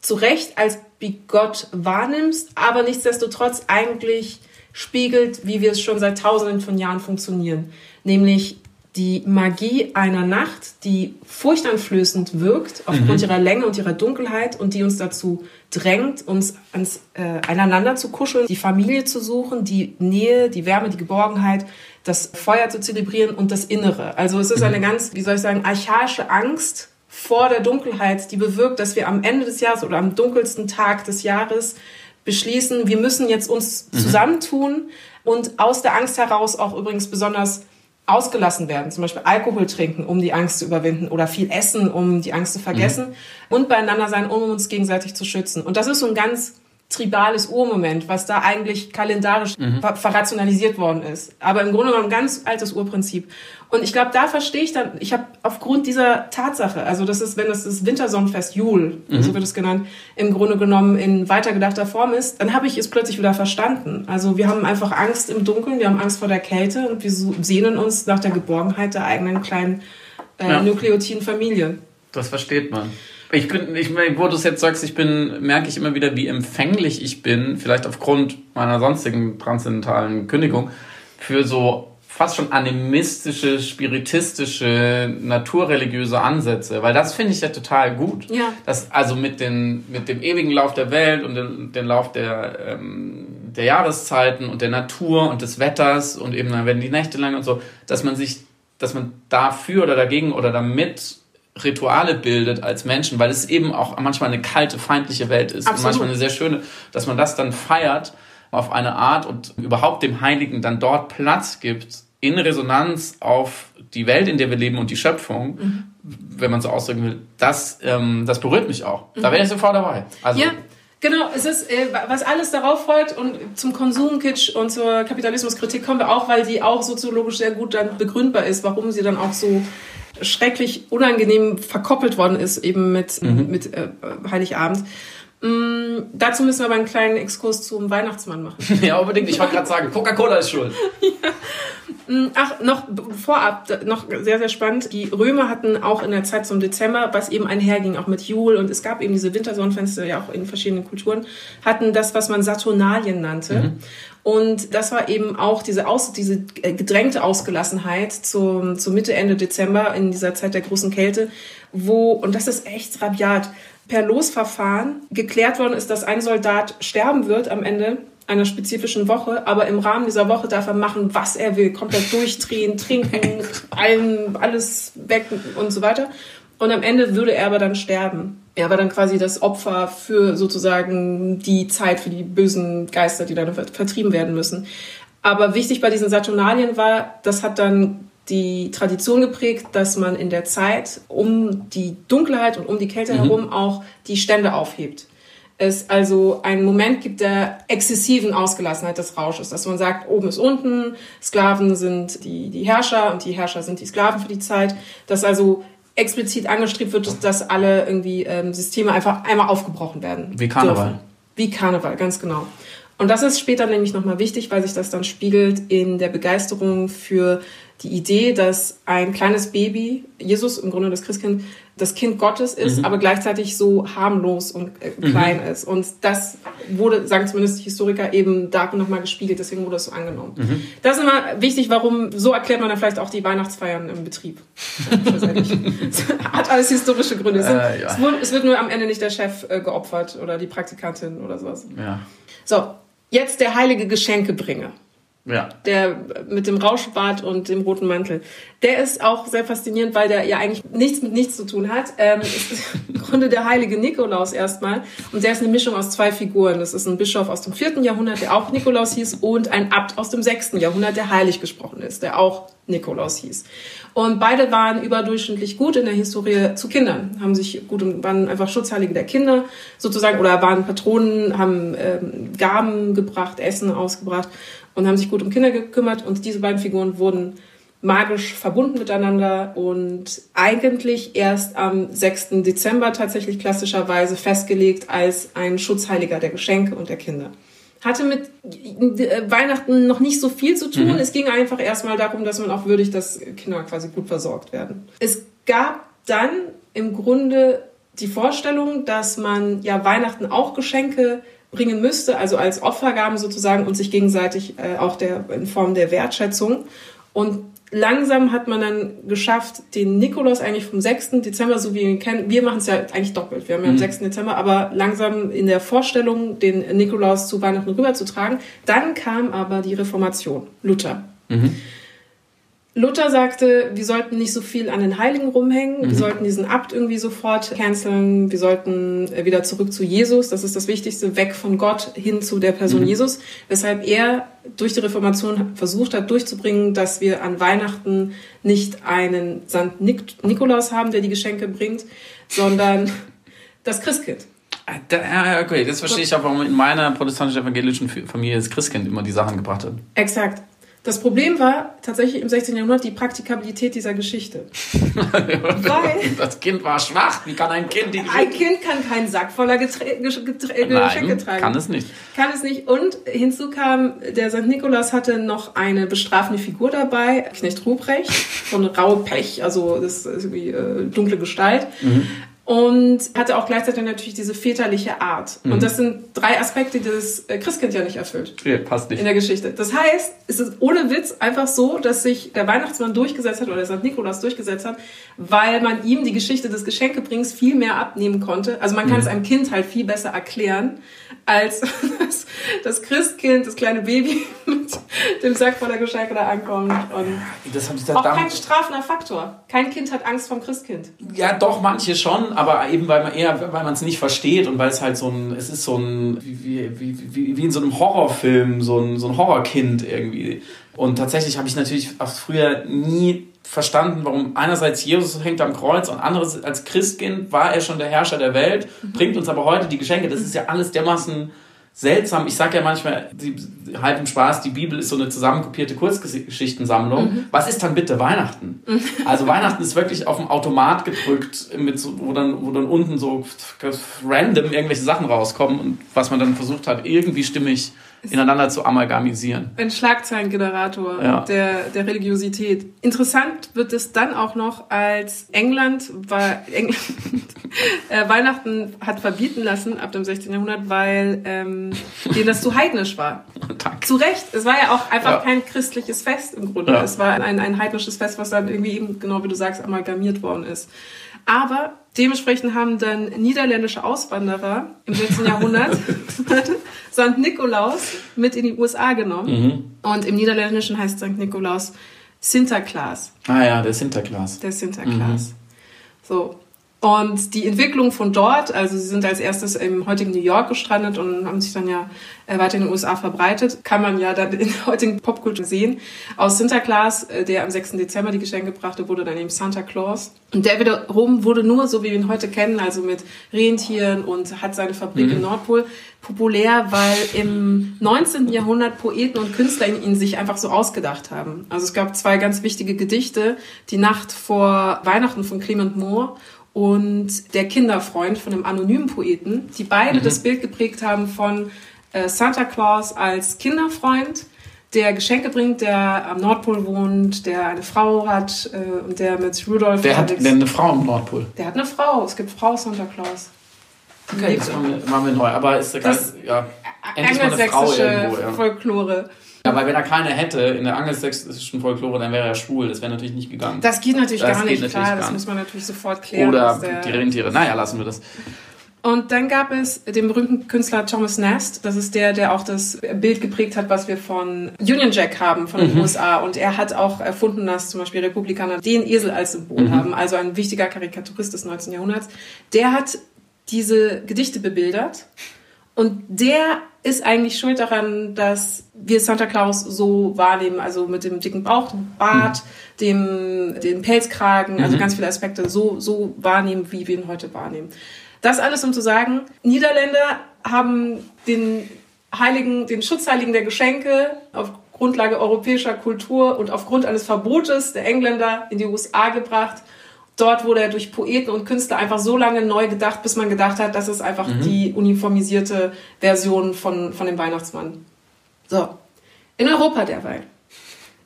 zu Recht als wie Gott wahrnimmst, aber nichtsdestotrotz eigentlich spiegelt, wie wir es schon seit tausenden von Jahren funktionieren. Nämlich die Magie einer Nacht, die furchteinflößend wirkt aufgrund mhm. ihrer Länge und ihrer Dunkelheit und die uns dazu drängt, uns ans, äh, aneinander zu kuscheln, die Familie zu suchen, die Nähe, die Wärme, die Geborgenheit, das Feuer zu zelebrieren und das Innere. Also es ist eine mhm. ganz, wie soll ich sagen, archaische Angst vor der Dunkelheit, die bewirkt, dass wir am Ende des Jahres oder am dunkelsten Tag des Jahres beschließen, wir müssen jetzt uns mhm. zusammentun und aus der Angst heraus auch übrigens besonders ausgelassen werden, zum Beispiel Alkohol trinken, um die Angst zu überwinden oder viel essen, um die Angst zu vergessen mhm. und beieinander sein, um uns gegenseitig zu schützen. Und das ist so ein ganz tribales Urmoment, was da eigentlich kalendarisch mhm. ver verrationalisiert worden ist. Aber im Grunde genommen ein ganz altes Urprinzip. Und ich glaube, da verstehe ich dann, ich habe aufgrund dieser Tatsache, also das ist, wenn das das Wintersonnenfest Jul, mhm. so wird es genannt, im Grunde genommen in weitergedachter Form ist, dann habe ich es plötzlich wieder verstanden. Also wir haben einfach Angst im Dunkeln, wir haben Angst vor der Kälte und wir sehnen uns nach der Geborgenheit der eigenen kleinen äh, ja. nukleotiden Familie. Das versteht man. Ich bin, ich, wo du es jetzt sagst, ich bin, merke ich immer wieder, wie empfänglich ich bin, vielleicht aufgrund meiner sonstigen transzendentalen Kündigung, für so fast schon animistische, spiritistische, naturreligiöse Ansätze, weil das finde ich ja total gut. Ja. Das, also mit, den, mit dem ewigen Lauf der Welt und dem, dem Lauf der, ähm, der Jahreszeiten und der Natur und des Wetters und eben dann werden die Nächte lang und so, dass man sich, dass man dafür oder dagegen oder damit Rituale bildet als Menschen, weil es eben auch manchmal eine kalte, feindliche Welt ist Absolut. und manchmal eine sehr schöne, dass man das dann feiert auf eine Art und überhaupt dem Heiligen dann dort Platz gibt, in Resonanz auf die Welt, in der wir leben und die Schöpfung, mhm. wenn man so ausdrücken will, das, ähm, das berührt mich auch. Mhm. Da wäre ich sofort dabei. Also, ja. Genau, es ist, äh, was alles darauf folgt und zum Konsumkitsch und zur Kapitalismuskritik kommen wir auch, weil die auch soziologisch sehr gut dann begründbar ist, warum sie dann auch so schrecklich unangenehm verkoppelt worden ist, eben mit, mhm. mit äh, Heiligabend. Mm, dazu müssen wir aber einen kleinen Exkurs zum Weihnachtsmann machen. ja, unbedingt. Ich wollte gerade sagen, Coca-Cola ist schuld. ja. Mm, ach, noch vorab, noch sehr, sehr spannend. Die Römer hatten auch in der Zeit zum Dezember, was eben einherging, auch mit Jul und es gab eben diese Wintersonnenfenster ja auch in verschiedenen Kulturen, hatten das, was man Saturnalien nannte. Mhm. Und das war eben auch diese, Aus, diese äh, gedrängte Ausgelassenheit zur, zur Mitte, Ende Dezember in dieser Zeit der großen Kälte, wo, und das ist echt rabiat, per Losverfahren geklärt worden ist, dass ein Soldat sterben wird am Ende einer spezifischen Woche, aber im Rahmen dieser Woche darf er machen, was er will, komplett durchdrehen, trinken, allen, alles weg und so weiter. Und am Ende würde er aber dann sterben. Er war dann quasi das Opfer für sozusagen die Zeit für die bösen Geister, die dann vertrieben werden müssen. Aber wichtig bei diesen Saturnalien war, das hat dann die Tradition geprägt, dass man in der Zeit um die Dunkelheit und um die Kälte mhm. herum auch die Stände aufhebt. Es also einen Moment gibt der exzessiven Ausgelassenheit des Rausches, dass man sagt, oben ist unten, Sklaven sind die, die Herrscher und die Herrscher sind die Sklaven für die Zeit, dass also explizit angestrebt wird, dass alle irgendwie ähm, Systeme einfach einmal aufgebrochen werden. Wie Karneval. Dürfen. Wie Karneval, ganz genau. Und das ist später nämlich nochmal wichtig, weil sich das dann spiegelt in der Begeisterung für die Idee, dass ein kleines Baby, Jesus im Grunde das Christkind, das Kind Gottes ist, mhm. aber gleichzeitig so harmlos und äh, klein mhm. ist. Und das wurde, sagen zumindest die Historiker, eben da nochmal gespiegelt, deswegen wurde das so angenommen. Mhm. Das ist immer wichtig, warum, so erklärt man dann vielleicht auch die Weihnachtsfeiern im Betrieb. Hat alles historische Gründe. Äh, ja. es, wird, es, wird, nur am Ende nicht der Chef äh, geopfert oder die Praktikantin oder sowas. Ja. So, jetzt der heilige Geschenkebringer. Ja. Der mit dem Rauschbart und dem roten Mantel. Der ist auch sehr faszinierend, weil der ja eigentlich nichts mit nichts zu tun hat. Ähm, ist Grunde der heilige Nikolaus erstmal. Und der ist eine Mischung aus zwei Figuren. Das ist ein Bischof aus dem vierten Jahrhundert, der auch Nikolaus hieß, und ein Abt aus dem sechsten Jahrhundert, der heilig gesprochen ist, der auch Nikolaus hieß. Und beide waren überdurchschnittlich gut in der Historie zu Kindern, haben sich gut und waren einfach Schutzheilige der Kinder sozusagen oder waren Patronen, haben ähm, Gaben gebracht, Essen ausgebracht und haben sich gut um Kinder gekümmert. Und diese beiden Figuren wurden magisch verbunden miteinander und eigentlich erst am 6. Dezember tatsächlich klassischerweise festgelegt als ein Schutzheiliger der Geschenke und der Kinder. Hatte mit äh, Weihnachten noch nicht so viel zu tun. Mhm. Es ging einfach erstmal darum, dass man auch würdigt, dass Kinder quasi gut versorgt werden. Es gab dann im Grunde die Vorstellung, dass man ja Weihnachten auch Geschenke bringen müsste, also als Opfergaben sozusagen und sich gegenseitig äh, auch der, in Form der Wertschätzung. Und langsam hat man dann geschafft, den Nikolaus eigentlich vom 6. Dezember, so wie wir ihn kennen, wir machen es ja eigentlich doppelt. Wir haben ja am mhm. 6. Dezember, aber langsam in der Vorstellung, den Nikolaus zu Weihnachten rüberzutragen. Dann kam aber die Reformation, Luther. Mhm. Luther sagte, wir sollten nicht so viel an den Heiligen rumhängen, mhm. wir sollten diesen Abt irgendwie sofort canceln, wir sollten äh, wieder zurück zu Jesus, das ist das Wichtigste, weg von Gott hin zu der Person mhm. Jesus, weshalb er durch die Reformation versucht hat durchzubringen, dass wir an Weihnachten nicht einen St. Nik Nikolaus haben, der die Geschenke bringt, sondern das Christkind. Ja, okay, das verstehe ich auch, warum in meiner protestantischen-evangelischen Familie das Christkind immer die Sachen gebracht hat. Exakt. Das Problem war tatsächlich im 16. Jahrhundert die Praktikabilität dieser Geschichte. Weil das Kind war schwach. Wie kann ein Kind die Geschichte... Ein Kind kann keinen Sack voller Geträ Geschenke tragen. kann es nicht. Kann es nicht. Und hinzu kam, der St. Nikolaus hatte noch eine bestrafende Figur dabei, Knecht Ruprecht, von Raupech, also das ist irgendwie äh, dunkle Gestalt. Mhm und hatte auch gleichzeitig natürlich diese väterliche Art. Mhm. Und das sind drei Aspekte, die das äh, Christkind ja nicht erfüllt. Ja, passt nicht. In der Geschichte. Das heißt, es ist ohne Witz einfach so, dass sich der Weihnachtsmann durchgesetzt hat oder der St. Nikolaus durchgesetzt hat, weil man ihm die Geschichte des Geschenkebringens viel mehr abnehmen konnte. Also man kann mhm. es einem Kind halt viel besser erklären, als das, das Christkind, das kleine Baby mit dem Sack voller Geschenke da ankommt. Und das ich auch kein strafender Faktor. Kein Kind hat Angst vom Christkind. Ja, doch, manche schon aber eben weil man eher, weil man es nicht versteht und weil es halt so ein, es ist so ein, wie, wie, wie, wie in so einem Horrorfilm, so ein, so ein Horrorkind irgendwie. Und tatsächlich habe ich natürlich auch früher nie verstanden, warum einerseits Jesus hängt am Kreuz und andererseits als Christkind war er schon der Herrscher der Welt, mhm. bringt uns aber heute die Geschenke. Das ist ja alles dermaßen seltsam. Ich sage ja manchmal, die, halb im Spaß, die Bibel ist so eine zusammenkopierte Kurzgeschichtensammlung. Mhm. Was ist dann bitte Weihnachten? Mhm. Also Weihnachten ist wirklich auf dem Automat gedrückt, mit so, wo, dann, wo dann unten so random irgendwelche Sachen rauskommen und was man dann versucht hat, irgendwie stimmig ineinander zu amalgamisieren. Ein Schlagzeilengenerator ja. der, der Religiosität. Interessant wird es dann auch noch, als England, war, England äh, Weihnachten hat verbieten lassen ab dem 16. Jahrhundert, weil ähm, denen das zu heidnisch war. Danke. Zu Recht. Es war ja auch einfach ja. kein christliches Fest im Grunde. Ja. Es war ein, ein heidnisches Fest, was dann irgendwie eben, genau wie du sagst, amalgamiert worden ist. Aber dementsprechend haben dann niederländische Auswanderer im 16. Jahrhundert St. Nikolaus mit in die USA genommen. Mhm. Und im Niederländischen heißt St. Nikolaus Sinterklaas. Ah ja, der Sinterklaas. Der Sinterklaas. Mhm. So. Und die Entwicklung von dort, also sie sind als erstes im heutigen New York gestrandet und haben sich dann ja äh, weiter in den USA verbreitet, kann man ja dann in der heutigen Popkultur sehen. Aus Sinterklaas, äh, der am 6. Dezember die Geschenke brachte, wurde dann eben Santa Claus. Und der wiederum wurde nur, so wie wir ihn heute kennen, also mit Rentieren und hat seine Fabrik mhm. im Nordpol, populär, weil im 19. Jahrhundert Poeten und Künstler ihn sich einfach so ausgedacht haben. Also es gab zwei ganz wichtige Gedichte, die Nacht vor Weihnachten von Clement Moore und der Kinderfreund von einem anonymen Poeten, die beide mhm. das Bild geprägt haben von äh, Santa Claus als Kinderfreund, der Geschenke bringt, der am Nordpol wohnt, der eine Frau hat äh, und der mit Rudolf. Der hat der eine Frau am Nordpol. Der hat eine Frau. Es gibt Frau Santa Claus. Okay, das machen wir, machen wir neu. Aber ist das, ja, endlich mal eine Frau irgendwo. Ja. Folklore. Ja, weil wenn er keine hätte in der angelsächsischen Folklore, dann wäre er schwul. Das wäre natürlich nicht gegangen. Das geht natürlich das gar nicht, klar. Nicht das muss man natürlich sofort klären. Oder die Rentiere. Naja, lassen wir das. Und dann gab es den berühmten Künstler Thomas Nast. Das ist der, der auch das Bild geprägt hat, was wir von Union Jack haben, von den mhm. USA. Und er hat auch erfunden, dass zum Beispiel Republikaner den Esel als Symbol mhm. haben. Also ein wichtiger Karikaturist des 19. Jahrhunderts. Der hat diese Gedichte bebildert. Und der ist eigentlich schuld daran, dass wir Santa Claus so wahrnehmen, also mit dem dicken Bauch, dem Bart, mhm. dem, dem Pelzkragen, also mhm. ganz viele Aspekte so, so wahrnehmen, wie wir ihn heute wahrnehmen. Das alles, um zu sagen, Niederländer haben den Heiligen, den Schutzheiligen der Geschenke auf Grundlage europäischer Kultur und aufgrund eines Verbotes der Engländer in die USA gebracht. Dort wurde er durch Poeten und Künstler einfach so lange neu gedacht, bis man gedacht hat, das ist einfach mhm. die uniformisierte Version von, von dem Weihnachtsmann. So. In Europa derweil.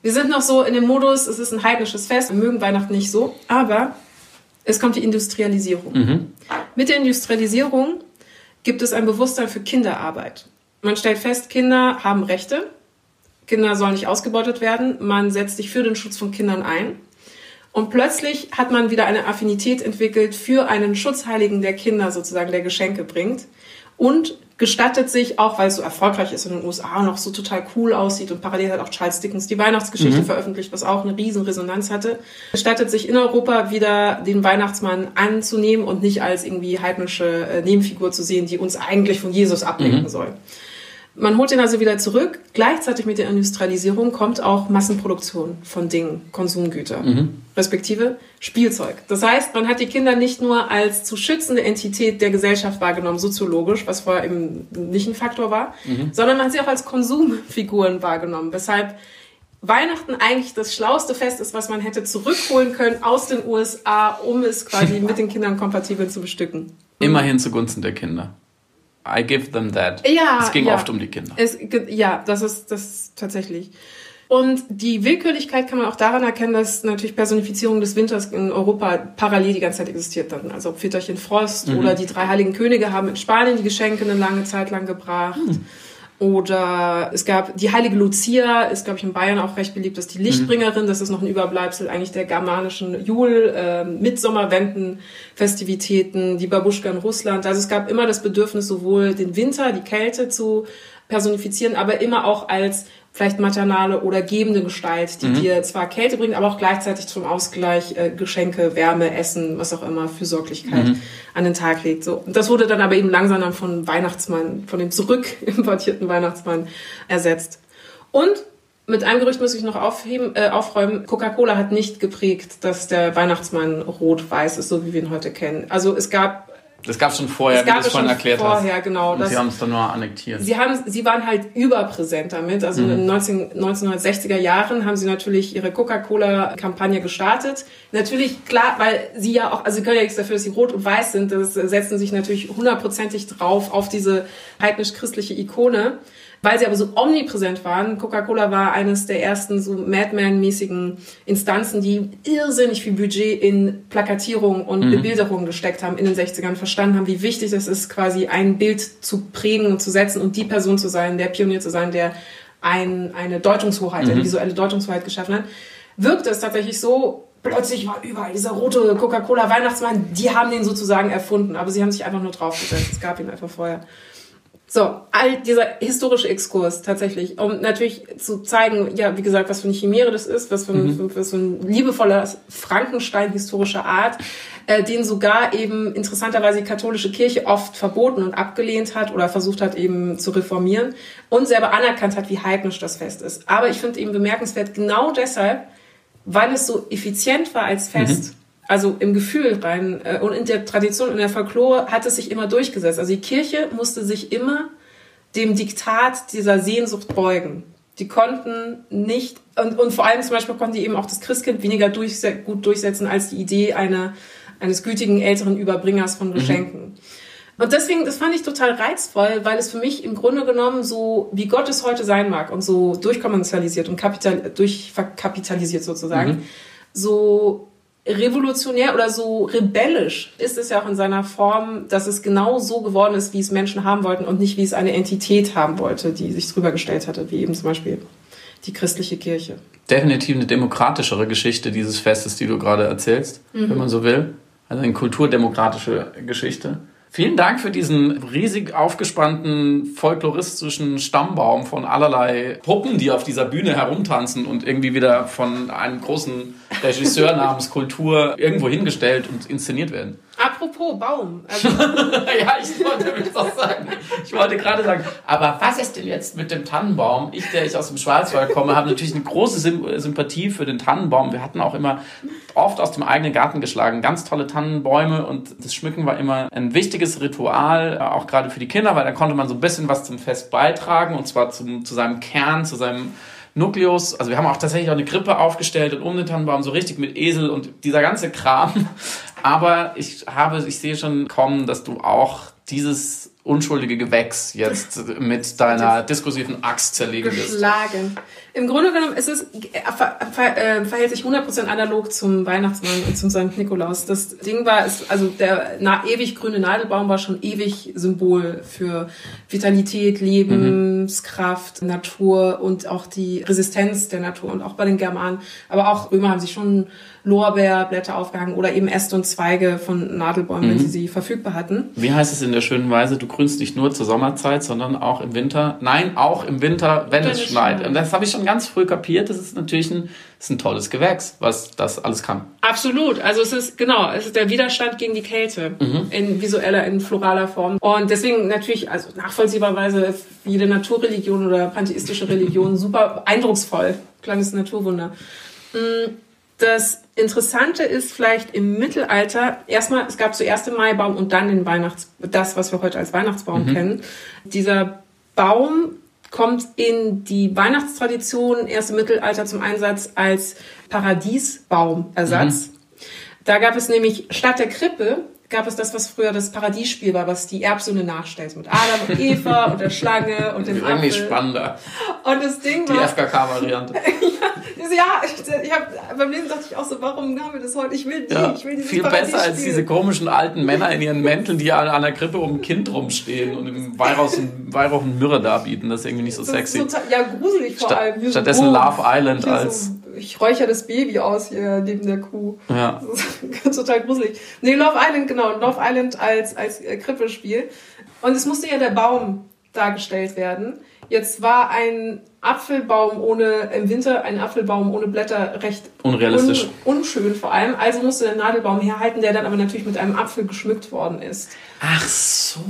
Wir sind noch so in dem Modus, es ist ein heidnisches Fest, wir mögen Weihnachten nicht so, aber es kommt die Industrialisierung. Mhm. Mit der Industrialisierung gibt es ein Bewusstsein für Kinderarbeit. Man stellt fest, Kinder haben Rechte, Kinder sollen nicht ausgebeutet werden, man setzt sich für den Schutz von Kindern ein. Und plötzlich hat man wieder eine Affinität entwickelt für einen Schutzheiligen, der Kinder sozusagen, der Geschenke bringt. Und gestattet sich, auch weil es so erfolgreich ist in den USA und auch so total cool aussieht und parallel hat auch Charles Dickens die Weihnachtsgeschichte mhm. veröffentlicht, was auch eine riesen Resonanz hatte, gestattet sich in Europa wieder den Weihnachtsmann anzunehmen und nicht als irgendwie heidnische äh, Nebenfigur zu sehen, die uns eigentlich von Jesus ablenken mhm. soll. Man holt ihn also wieder zurück. Gleichzeitig mit der Industrialisierung kommt auch Massenproduktion von Dingen, Konsumgüter, mhm. respektive Spielzeug. Das heißt, man hat die Kinder nicht nur als zu schützende Entität der Gesellschaft wahrgenommen, soziologisch, was vorher eben nicht ein Faktor war, mhm. sondern man hat sie auch als Konsumfiguren wahrgenommen. Weshalb Weihnachten eigentlich das schlauste Fest ist, was man hätte zurückholen können aus den USA, um es quasi mit den Kindern kompatibel zu bestücken. Immerhin zugunsten der Kinder. I give them that. Ja. Es ging ja. oft um die Kinder. Es, ja, das ist, das tatsächlich. Und die Willkürlichkeit kann man auch daran erkennen, dass natürlich Personifizierung des Winters in Europa parallel die ganze Zeit existiert dann. Also Väterchen Frost mhm. oder die drei heiligen Könige haben in Spanien die Geschenke eine lange Zeit lang gebracht. Mhm. Oder es gab die heilige Lucia, ist glaube ich in Bayern auch recht beliebt, das ist die Lichtbringerin, das ist noch ein Überbleibsel eigentlich der germanischen Jul, äh, Mitsommerwenden, Festivitäten, die Babuschka in Russland. Also es gab immer das Bedürfnis, sowohl den Winter, die Kälte zu personifizieren, aber immer auch als vielleicht maternale oder gebende Gestalt, die mhm. dir zwar Kälte bringt, aber auch gleichzeitig zum Ausgleich äh, Geschenke, Wärme, Essen, was auch immer, Fürsorglichkeit mhm. an den Tag legt. So. Und das wurde dann aber eben langsam dann von Weihnachtsmann, von dem zurück importierten Weihnachtsmann ersetzt. Und mit einem Gerücht muss ich noch aufheben, äh, aufräumen. Coca-Cola hat nicht geprägt, dass der Weihnachtsmann rot-weiß ist, so wie wir ihn heute kennen. Also es gab das gab es schon vorher, das wie du es vorhin erklärt vorher, hast. Genau, Und sie haben es dann nur annektiert. Sie, haben, sie waren halt überpräsent damit. Also mhm. in den 19, 1960er Jahren haben sie natürlich ihre Coca-Cola-Kampagne gestartet. Natürlich, klar, weil sie ja auch, also sie können ja nichts dafür, dass sie rot und weiß sind. Das setzen sich natürlich hundertprozentig drauf auf diese heidnisch-christliche Ikone weil sie aber so omnipräsent waren. Coca-Cola war eines der ersten so Madman-mäßigen Instanzen, die irrsinnig viel Budget in Plakatierung und mhm. Bebilderung gesteckt haben in den 60ern, verstanden haben, wie wichtig es ist, quasi ein Bild zu prägen und zu setzen und die Person zu sein, der Pionier zu sein, der ein, eine Deutungshoheit, mhm. eine visuelle Deutungshoheit geschaffen hat. Wirkte es tatsächlich so, plötzlich war überall dieser rote Coca-Cola Weihnachtsmann, die haben den sozusagen erfunden, aber sie haben sich einfach nur draufgesetzt. Es gab ihn einfach vorher. So, all dieser historische Exkurs tatsächlich, um natürlich zu zeigen, ja, wie gesagt, was für eine Chimäre das ist, was für ein, mhm. was für ein liebevoller Frankenstein historischer Art, äh, den sogar eben interessanterweise die katholische Kirche oft verboten und abgelehnt hat oder versucht hat eben zu reformieren und selber anerkannt hat, wie heidnisch das Fest ist. Aber ich finde eben bemerkenswert genau deshalb, weil es so effizient war als Fest. Mhm also im Gefühl rein äh, und in der Tradition, in der Folklore hat es sich immer durchgesetzt. Also die Kirche musste sich immer dem Diktat dieser Sehnsucht beugen. Die konnten nicht, und, und vor allem zum Beispiel konnten die eben auch das Christkind weniger durchse gut durchsetzen als die Idee einer, eines gütigen älteren Überbringers von mhm. Geschenken. Mhm. Und deswegen, das fand ich total reizvoll, weil es für mich im Grunde genommen so, wie Gott es heute sein mag und so durchkommerzialisiert und kapital, durchkapitalisiert sozusagen, mhm. so revolutionär oder so rebellisch ist es ja auch in seiner Form, dass es genau so geworden ist, wie es Menschen haben wollten und nicht wie es eine Entität haben wollte, die sich drüber gestellt hatte, wie eben zum Beispiel die christliche Kirche. Definitiv eine demokratischere Geschichte dieses Festes, die du gerade erzählst, mhm. wenn man so will. Also eine kulturdemokratische Geschichte. Vielen Dank für diesen riesig aufgespannten folkloristischen Stammbaum von allerlei Puppen, die auf dieser Bühne herumtanzen und irgendwie wieder von einem großen Regisseur namens Kultur irgendwo hingestellt und inszeniert werden. Apropos Baum. Also ja, ich wollte mich auch sagen. Ich wollte gerade sagen, aber was ist denn jetzt mit dem Tannenbaum? Ich, der ich aus dem Schwarzwald komme, habe natürlich eine große Sympathie für den Tannenbaum. Wir hatten auch immer oft aus dem eigenen Garten geschlagen, ganz tolle Tannenbäume und das Schmücken war immer ein wichtiges Ritual, auch gerade für die Kinder, weil da konnte man so ein bisschen was zum Fest beitragen und zwar zum, zu seinem Kern, zu seinem Nukleus. Also wir haben auch tatsächlich auch eine Krippe aufgestellt und um den Tannenbaum so richtig mit Esel und dieser ganze Kram. Aber ich habe, ich sehe schon kommen, dass du auch dieses unschuldige Gewächs jetzt mit deiner diskursiven Axt zerlegen. Geschlagen. Im Grunde genommen ist es, äh, ver, ver, äh, verhält sich 100% analog zum Weihnachtsmann und zum St. Nikolaus. Das Ding war, ist, also der na, ewig grüne Nadelbaum war schon ewig Symbol für Vitalität, Lebenskraft, mhm. Natur und auch die Resistenz der Natur und auch bei den Germanen. Aber auch Römer haben sich schon Lorbeerblätter aufgehangen oder eben Äste und Zweige von Nadelbäumen, mhm. wenn sie sie verfügbar hatten. Wie heißt es in der schönen Weise, du grünst nicht nur zur Sommerzeit, sondern auch im Winter? Nein, auch im Winter, wenn, wenn es schneit. schneit. Und das habe ich schon ganz früh kapiert. Das ist natürlich ein, ist ein tolles Gewächs, was das alles kann. Absolut. Also es ist, genau, es ist der Widerstand gegen die Kälte mhm. in visueller, in floraler Form. Und deswegen natürlich, also nachvollziehbarweise jede Naturreligion oder pantheistische Religion super eindrucksvoll. Kleines Naturwunder. Mm, das Interessante ist vielleicht im Mittelalter, erstmal, es gab zuerst den Maibaum und dann den Weihnachts, das, was wir heute als Weihnachtsbaum mhm. kennen. Dieser Baum kommt in die Weihnachtstradition erst im Mittelalter zum Einsatz als Paradiesbaumersatz. Mhm. Da gab es nämlich statt der Krippe gab es das, was früher das Paradiesspiel war, was die Erbsünde nachstellt. Mit Adam und Eva und der Schlange und dem Apfel. Irgendwie spannender. Und das Ding war... Die FKK-Variante. ja, ja, ich, ich hab, beim Lesen dachte ich auch so, warum haben wir das heute? Ich will die, ja, ich will dieses Viel besser als diese komischen alten Männer in ihren Mänteln, die an der Krippe um ein Kind rumstehen und im Weihrauch, Weihrauch und Myrrhe darbieten. Das ist irgendwie nicht so das sexy. Total, ja, gruselig vor allem. Hier stattdessen so, Love Island als... So ich räuchere das Baby aus hier neben der Kuh. Ja. Total gruselig. Nee, Love Island, genau. Love Island als, als äh, Krippespiel. Und es musste ja der Baum dargestellt werden. Jetzt war ein Apfelbaum ohne, im Winter ein Apfelbaum ohne Blätter recht unrealistisch. Un, unschön vor allem. Also musste der Nadelbaum herhalten, der dann aber natürlich mit einem Apfel geschmückt worden ist. Ach so.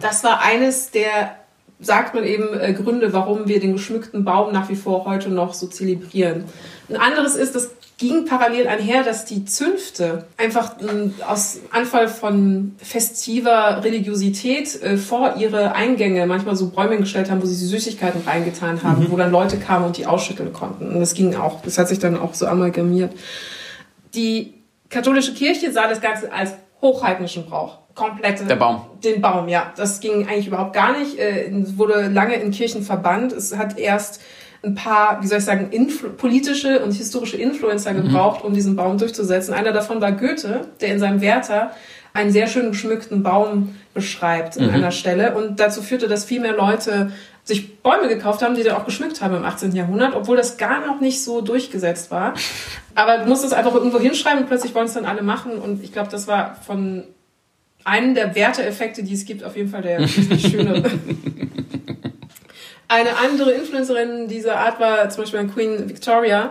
Das war eines der sagt man eben äh, Gründe, warum wir den geschmückten Baum nach wie vor heute noch so zelebrieren. Ein anderes ist, das ging parallel einher, dass die Zünfte einfach äh, aus Anfall von festiver Religiosität äh, vor ihre Eingänge manchmal so Bäume gestellt haben, wo sie Süßigkeiten reingetan haben, mhm. wo dann Leute kamen und die ausschütteln konnten. Und das ging auch, das hat sich dann auch so amalgamiert. Die katholische Kirche sah das Ganze als hochheidnischen Brauch komplett der Baum. Den Baum, ja. Das ging eigentlich überhaupt gar nicht. Äh, wurde lange in Kirchen verbannt. Es hat erst ein paar, wie soll ich sagen, politische und historische Influencer mhm. gebraucht, um diesen Baum durchzusetzen. Einer davon war Goethe, der in seinem Werther einen sehr schön geschmückten Baum beschreibt an mhm. einer Stelle. Und dazu führte, dass viel mehr Leute sich Bäume gekauft haben, die dann auch geschmückt haben im 18. Jahrhundert, obwohl das gar noch nicht so durchgesetzt war. Aber du musst es einfach irgendwo hinschreiben und plötzlich wollen es dann alle machen. Und ich glaube, das war von einen der Werteeffekte, die es gibt, auf jeden Fall der schöne. Eine andere Influencerin dieser Art war zum Beispiel Queen Victoria,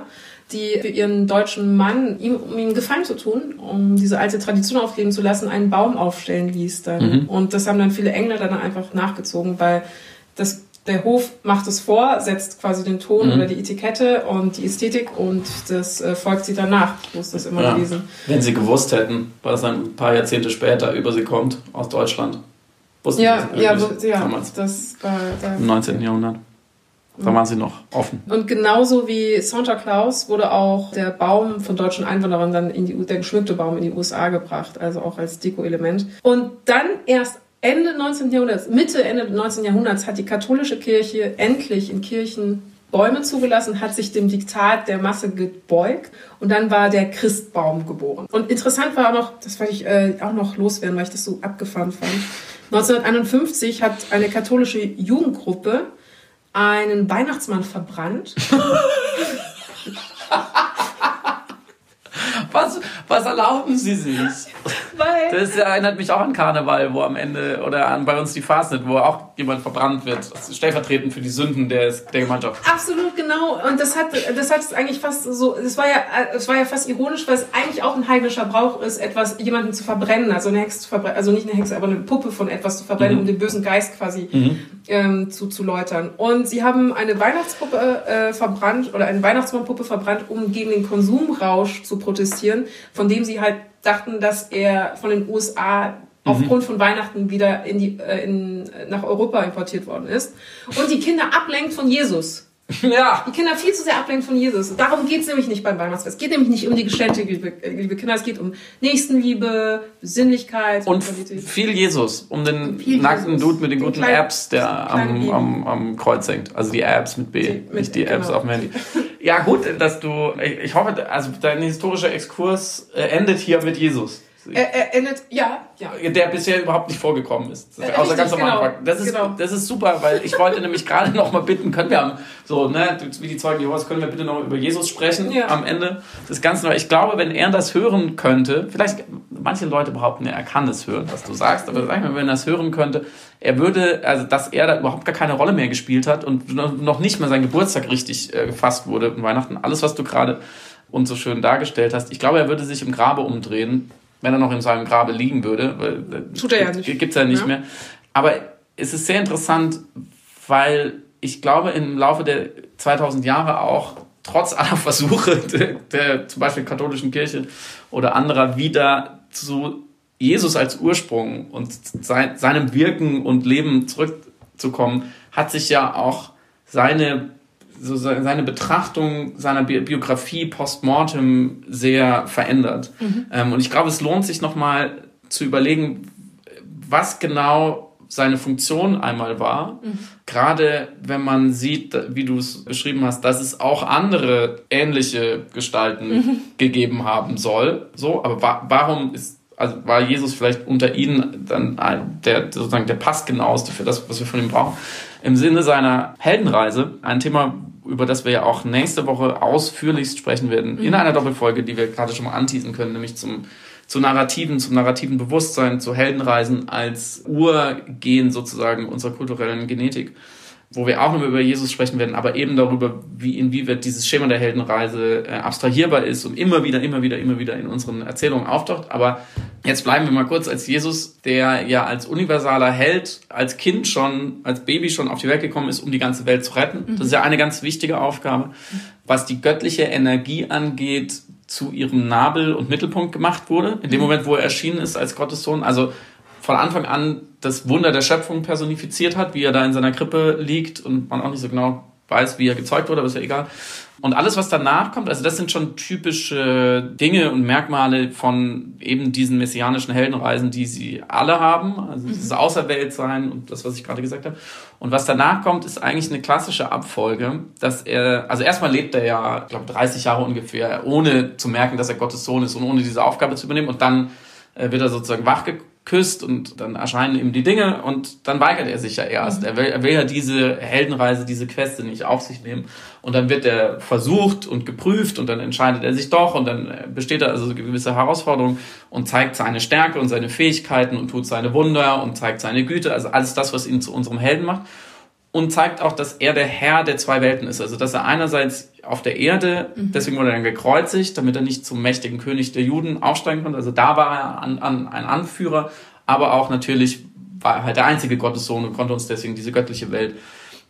die für ihren deutschen Mann, ihm, um ihm Gefallen zu tun, um diese alte Tradition aufleben zu lassen, einen Baum aufstellen ließ dann. Mhm. Und das haben dann viele Engländer dann einfach nachgezogen, weil der Hof macht es vor, setzt quasi den Ton mhm. oder die Etikette und die Ästhetik und das äh, folgt sie danach. So ist das immer ja. gewesen. Wenn sie gewusst hätten, was ein paar Jahrzehnte später über sie kommt aus Deutschland. Wussten ja, sie ja, wo, ja, damals. das war da, im 19. Jahrhundert. Da waren sie noch offen. Und genauso wie Santa Claus wurde auch der Baum von deutschen Einwanderern dann in die, der geschmückte Baum in die USA gebracht, also auch als Deko-Element. Und dann erst Ende 19. Jahrhunderts, Mitte, Ende 19. Jahrhunderts hat die katholische Kirche endlich in Kirchen Bäume zugelassen, hat sich dem Diktat der Masse gebeugt und dann war der Christbaum geboren. Und interessant war auch noch, das wollte ich äh, auch noch loswerden, weil ich das so abgefahren fand. 1951 hat eine katholische Jugendgruppe einen Weihnachtsmann verbrannt. was, was erlauben Sie sich? Weil das erinnert mich auch an Karneval, wo am Ende, oder an bei uns die Fastnet, wo auch jemand verbrannt wird, stellvertretend für die Sünden der, der Gemeinschaft. Absolut, genau. Und das hat, das hat es eigentlich fast so, es war ja, es war ja fast ironisch, weil es eigentlich auch ein heidnischer Brauch ist, etwas, jemanden zu verbrennen, also eine Hexe zu verbrennen, also nicht eine Hexe, aber eine Puppe von etwas zu verbrennen, mhm. um den bösen Geist quasi mhm. Ähm, zu, zu läutern. Und sie haben eine Weihnachtspuppe äh, verbrannt oder eine Weihnachtsmannpuppe verbrannt, um gegen den Konsumrausch zu protestieren, von dem sie halt dachten, dass er von den USA mhm. aufgrund von Weihnachten wieder in die, äh, in, nach Europa importiert worden ist und die Kinder ablenkt von Jesus. Ja. Die Kinder viel zu sehr ablenken von Jesus. Darum geht es nämlich nicht beim Weihnachtsfest. Es geht nämlich nicht um die Geschenke, liebe, liebe Kinder. Es geht um Nächstenliebe, Besinnlichkeit. Und viel Jesus. Um den viel nackten Jesus. Dude mit den, den guten Apps, der am, am, am, Kreuz hängt. Also die Apps mit B, die, mit, nicht die genau. Apps auf dem Handy. Ja, gut, dass du, ich, ich hoffe, also dein historischer Exkurs äh, endet hier mit Jesus. Er, er endet, ja, ja. Der bisher überhaupt nicht vorgekommen ist. Das, äh, außer ganz am genau, Anfang. Das ist, genau. das ist super, weil ich wollte nämlich gerade noch mal bitten, können wir so, ne, wie die Zeugen Jehovas, können wir bitte noch über Jesus sprechen ja. am Ende des Ganzen. Weil ich glaube, wenn er das hören könnte, vielleicht, manche Leute behaupten, er kann es hören, was du sagst, aber sag mal, wenn er es hören könnte, er würde, also dass er da überhaupt gar keine Rolle mehr gespielt hat und noch nicht mal sein Geburtstag richtig äh, gefasst wurde in Weihnachten, alles, was du gerade uns so schön dargestellt hast. Ich glaube, er würde sich im Grabe umdrehen wenn er noch in seinem Grabe liegen würde. Weil, äh, Tut er ja nicht. Gibt es ja nicht ja. mehr. Aber es ist sehr interessant, weil ich glaube, im Laufe der 2000 Jahre auch, trotz aller Versuche der, der zum Beispiel katholischen Kirche oder anderer, wieder zu Jesus als Ursprung und sein, seinem Wirken und Leben zurückzukommen, hat sich ja auch seine so seine Betrachtung seiner Biografie postmortem sehr verändert. Mhm. Ähm, und ich glaube, es lohnt sich nochmal zu überlegen, was genau seine Funktion einmal war. Mhm. Gerade wenn man sieht, wie du es beschrieben hast, dass es auch andere ähnliche Gestalten mhm. gegeben haben soll. So, aber wa warum ist also war Jesus vielleicht unter ihnen dann der sozusagen der passgenaueste für das, was wir von ihm brauchen. Im Sinne seiner Heldenreise, ein Thema, über das wir ja auch nächste Woche ausführlichst sprechen werden, mhm. in einer Doppelfolge, die wir gerade schon mal anteasen können, nämlich zum zu Narrativen, zum narrativen Bewusstsein, zu Heldenreisen als Urgehen sozusagen unserer kulturellen Genetik wo wir auch noch über Jesus sprechen werden, aber eben darüber, wie inwieweit dieses Schema der Heldenreise äh, abstrahierbar ist und immer wieder, immer wieder, immer wieder in unseren Erzählungen auftaucht. Aber jetzt bleiben wir mal kurz als Jesus, der ja als universaler Held, als Kind schon, als Baby schon auf die Welt gekommen ist, um die ganze Welt zu retten. Das ist ja eine ganz wichtige Aufgabe. Was die göttliche Energie angeht, zu ihrem Nabel und Mittelpunkt gemacht wurde, in dem mhm. Moment, wo er erschienen ist als Gottes Sohn. Also von Anfang an das Wunder der Schöpfung personifiziert hat, wie er da in seiner Krippe liegt und man auch nicht so genau weiß, wie er gezeugt wurde, aber ist ja egal. Und alles, was danach kommt, also das sind schon typische Dinge und Merkmale von eben diesen messianischen Heldenreisen, die sie alle haben. Also mhm. dieses Außerweltsein und das, was ich gerade gesagt habe. Und was danach kommt, ist eigentlich eine klassische Abfolge, dass er, also erstmal lebt er ja, ich glaube, 30 Jahre ungefähr, ohne zu merken, dass er Gottes Sohn ist und ohne diese Aufgabe zu übernehmen. Und dann äh, wird er sozusagen wachgekommen küsst und dann erscheinen ihm die Dinge und dann weigert er sich ja erst. Mhm. Er, will, er will ja diese Heldenreise, diese Queste nicht auf sich nehmen und dann wird er versucht und geprüft und dann entscheidet er sich doch und dann besteht er also gewisse Herausforderung und zeigt seine Stärke und seine Fähigkeiten und tut seine Wunder und zeigt seine Güte, also alles das, was ihn zu unserem Helden macht und zeigt auch, dass er der Herr der zwei Welten ist. Also, dass er einerseits auf der Erde, mhm. deswegen wurde er dann gekreuzigt, damit er nicht zum mächtigen König der Juden aufsteigen konnte. Also, da war er an, an, ein Anführer, aber auch natürlich war er halt der einzige Gottessohn und konnte uns deswegen diese göttliche Welt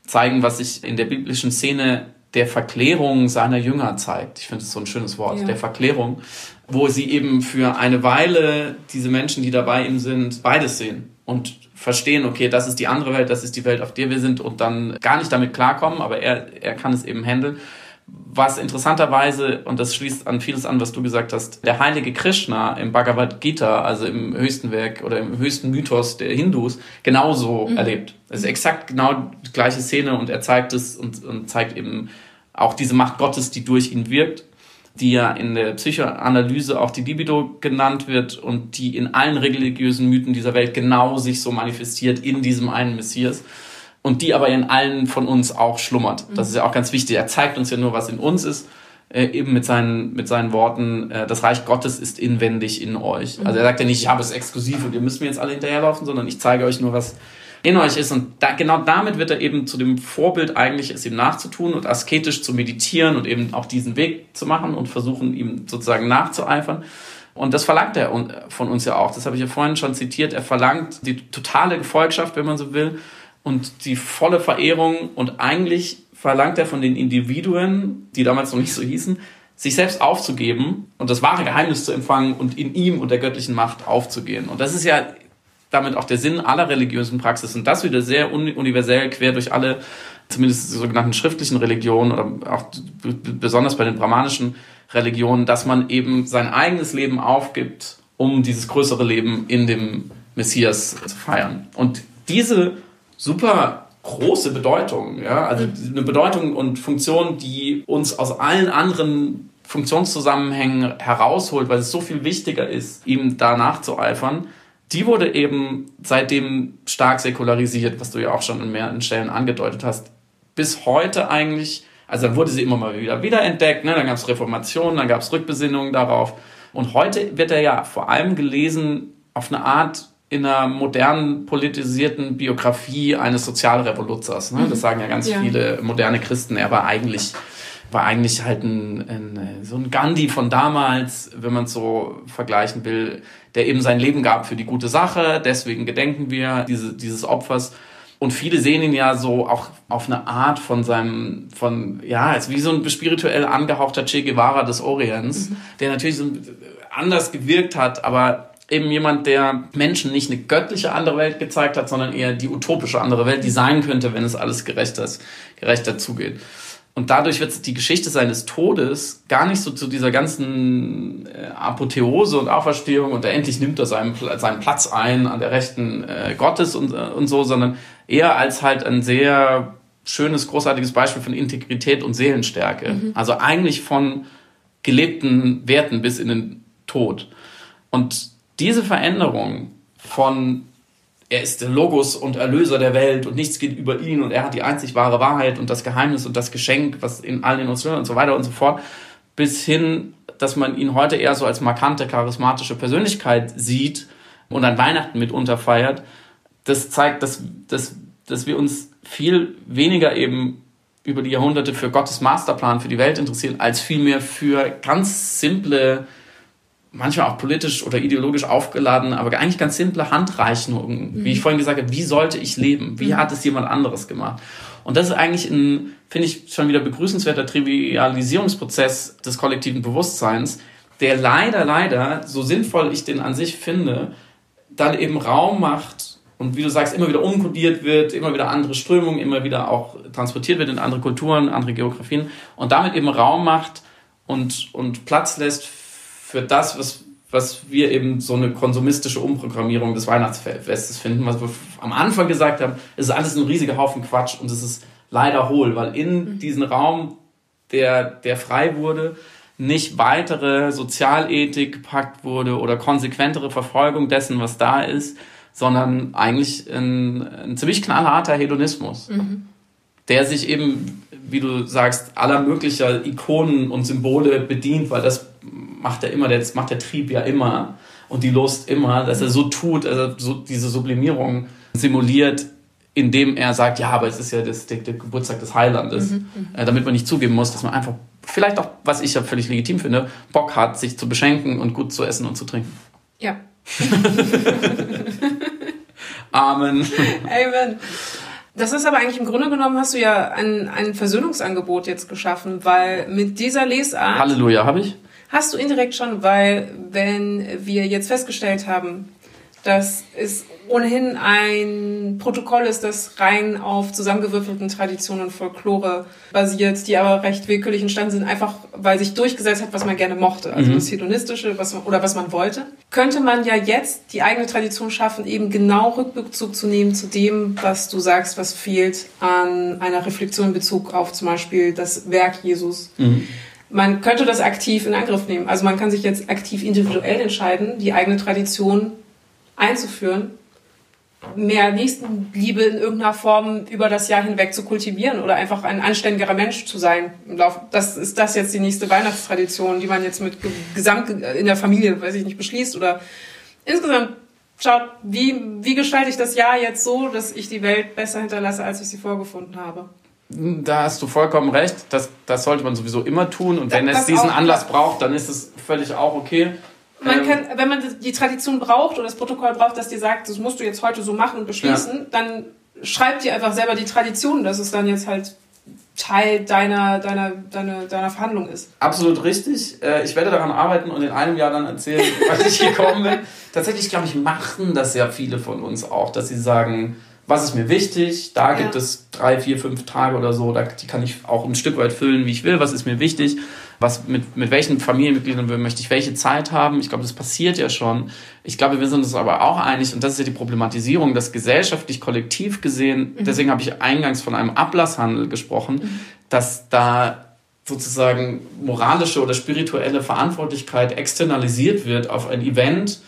zeigen, was sich in der biblischen Szene der Verklärung seiner Jünger zeigt. Ich finde es so ein schönes Wort, ja. der Verklärung, wo sie eben für eine Weile diese Menschen, die dabei ihm sind, beides sehen und verstehen, okay, das ist die andere Welt, das ist die Welt, auf der wir sind und dann gar nicht damit klarkommen, aber er, er kann es eben handeln. Was interessanterweise, und das schließt an vieles an, was du gesagt hast, der heilige Krishna im Bhagavad Gita, also im höchsten Werk oder im höchsten Mythos der Hindus, genauso mhm. erlebt. Es ist exakt genau die gleiche Szene und er zeigt es und, und zeigt eben auch diese Macht Gottes, die durch ihn wirkt die ja in der Psychoanalyse auch die Libido genannt wird und die in allen religiösen Mythen dieser Welt genau sich so manifestiert in diesem einen Messias und die aber in allen von uns auch schlummert. Das ist ja auch ganz wichtig. Er zeigt uns ja nur, was in uns ist. äh, eben mit seinen, mit seinen Worten, äh, das Reich Gottes ist inwendig in euch. Also er sagt ja nicht, ich habe es exklusiv und ihr müsst mir jetzt alle hinterherlaufen, sondern ich zeige euch nur, was in euch ist. Und da, genau damit wird er eben zu dem Vorbild eigentlich, es ihm nachzutun und asketisch zu meditieren und eben auch diesen Weg zu machen und versuchen, ihm sozusagen nachzueifern. Und das verlangt er von uns ja auch. Das habe ich ja vorhin schon zitiert. Er verlangt die totale Gefolgschaft, wenn man so will, und die volle Verehrung. Und eigentlich verlangt er von den Individuen, die damals noch nicht so hießen, sich selbst aufzugeben und das wahre Geheimnis zu empfangen und in ihm und der göttlichen Macht aufzugehen. Und das ist ja damit auch der Sinn aller religiösen Praxis. Und das wieder sehr universell quer durch alle, zumindest die sogenannten schriftlichen Religionen oder auch besonders bei den brahmanischen Religionen, dass man eben sein eigenes Leben aufgibt, um dieses größere Leben in dem Messias zu feiern. Und diese super große Bedeutung, ja, also eine Bedeutung und Funktion, die uns aus allen anderen Funktionszusammenhängen herausholt, weil es so viel wichtiger ist, ihm da nachzueifern, die wurde eben seitdem stark säkularisiert, was du ja auch schon in mehreren Stellen angedeutet hast. Bis heute eigentlich, also dann wurde sie immer mal wieder wiederentdeckt, ne? dann gab es Reformationen, dann gab es Rückbesinnungen darauf. Und heute wird er ja vor allem gelesen auf eine Art in einer modernen politisierten Biografie eines Sozialrevoluzers. Ne? Das mhm. sagen ja ganz ja. viele moderne Christen. Er war eigentlich war eigentlich halt ein, ein, so ein Gandhi von damals, wenn man es so vergleichen will, der eben sein Leben gab für die gute Sache. Deswegen gedenken wir diese, dieses Opfers. Und viele sehen ihn ja so auch auf eine Art von seinem, von, ja, als wie so ein spirituell angehauchter Che Guevara des Orients, mhm. der natürlich so anders gewirkt hat, aber eben jemand, der Menschen nicht eine göttliche andere Welt gezeigt hat, sondern eher die utopische andere Welt, die sein könnte, wenn es alles gerechter, gerechter zugeht. Und dadurch wird die Geschichte seines Todes gar nicht so zu dieser ganzen äh, Apotheose und Auferstehung und endlich nimmt er seinen, seinen Platz ein an der Rechten äh, Gottes und, äh, und so, sondern eher als halt ein sehr schönes, großartiges Beispiel von Integrität und Seelenstärke. Mhm. Also eigentlich von gelebten Werten bis in den Tod. Und diese Veränderung von er ist der Logos und Erlöser der Welt und nichts geht über ihn und er hat die einzig wahre Wahrheit und das Geheimnis und das Geschenk, was in allen Emotionen und so weiter und so fort, bis hin, dass man ihn heute eher so als markante, charismatische Persönlichkeit sieht und an Weihnachten mitunter feiert. Das zeigt, dass, dass, dass wir uns viel weniger eben über die Jahrhunderte für Gottes Masterplan für die Welt interessieren, als vielmehr für ganz simple manchmal auch politisch oder ideologisch aufgeladen, aber eigentlich ganz simple Handreichungen. Mhm. Wie ich vorhin gesagt habe, wie sollte ich leben? Wie mhm. hat es jemand anderes gemacht? Und das ist eigentlich ein, finde ich, schon wieder begrüßenswerter Trivialisierungsprozess des kollektiven Bewusstseins, der leider, leider, so sinnvoll ich den an sich finde, dann eben Raum macht und wie du sagst, immer wieder umkodiert wird, immer wieder andere Strömungen, immer wieder auch transportiert wird in andere Kulturen, andere Geografien und damit eben Raum macht und, und Platz lässt für das, was, was wir eben so eine konsumistische Umprogrammierung des Weihnachtsfestes finden, was wir am Anfang gesagt haben, ist alles ein riesiger Haufen Quatsch und es ist leider hohl, weil in mhm. diesen Raum, der, der frei wurde, nicht weitere Sozialethik gepackt wurde oder konsequentere Verfolgung dessen, was da ist, sondern eigentlich ein, ein ziemlich knallharter Hedonismus, mhm. der sich eben, wie du sagst, aller möglicher Ikonen und Symbole bedient, weil das macht er immer, das macht der Trieb ja immer und die Lust immer, dass er so tut, also so diese Sublimierung simuliert, indem er sagt, ja, aber es ist ja das, der, der Geburtstag des Heilandes, mhm, mhm, äh, damit man nicht zugeben muss, dass man einfach, vielleicht auch, was ich ja völlig legitim finde, Bock hat, sich zu beschenken und gut zu essen und zu trinken. Ja. Amen. Amen. Das ist aber eigentlich im Grunde genommen hast du ja ein, ein Versöhnungsangebot jetzt geschaffen, weil mit dieser Lesart. Halleluja, habe ich? Hast du indirekt schon, weil wenn wir jetzt festgestellt haben, dass es ohnehin ein Protokoll ist, das rein auf zusammengewürfelten Traditionen und Folklore basiert, die aber recht willkürlich entstanden sind, einfach weil sich durchgesetzt hat, was man gerne mochte, also mhm. das Hedonistische was man, oder was man wollte, könnte man ja jetzt die eigene Tradition schaffen, eben genau Rückbezug zu nehmen zu dem, was du sagst, was fehlt an einer Reflexion in Bezug auf zum Beispiel das Werk Jesus. Mhm man könnte das aktiv in Angriff nehmen. Also man kann sich jetzt aktiv individuell entscheiden, die eigene Tradition einzuführen mehr Nächstenliebe in irgendeiner Form über das Jahr hinweg zu kultivieren oder einfach ein anständiger Mensch zu sein. Das ist das jetzt die nächste Weihnachtstradition, die man jetzt mit Gesamt in der Familie, weiß ich nicht, beschließt oder insgesamt schaut, wie, wie gestalte ich das Jahr jetzt so, dass ich die Welt besser hinterlasse, als ich sie vorgefunden habe. Da hast du vollkommen recht. Das, das sollte man sowieso immer tun. Und wenn das es diesen Anlass braucht, dann ist es völlig auch okay. Man ähm, kann, wenn man die Tradition braucht oder das Protokoll braucht, dass dir sagt, das musst du jetzt heute so machen und beschließen, ja. dann schreibt dir einfach selber die Tradition, dass es dann jetzt halt Teil deiner, deiner, deiner, deiner Verhandlung ist. Absolut richtig. Äh, ich werde daran arbeiten und in einem Jahr dann erzählen, was ich gekommen bin. Tatsächlich, glaube ich, machen das ja viele von uns auch, dass sie sagen, was ist mir wichtig? Da gibt es drei, vier, fünf Tage oder so, da, die kann ich auch ein Stück weit füllen, wie ich will. Was ist mir wichtig? Was, mit, mit welchen Familienmitgliedern möchte ich welche Zeit haben? Ich glaube, das passiert ja schon. Ich glaube, wir sind uns aber auch einig, und das ist ja die Problematisierung, dass gesellschaftlich, kollektiv gesehen, mhm. deswegen habe ich eingangs von einem Ablasshandel gesprochen, mhm. dass da sozusagen moralische oder spirituelle Verantwortlichkeit externalisiert wird auf ein Event,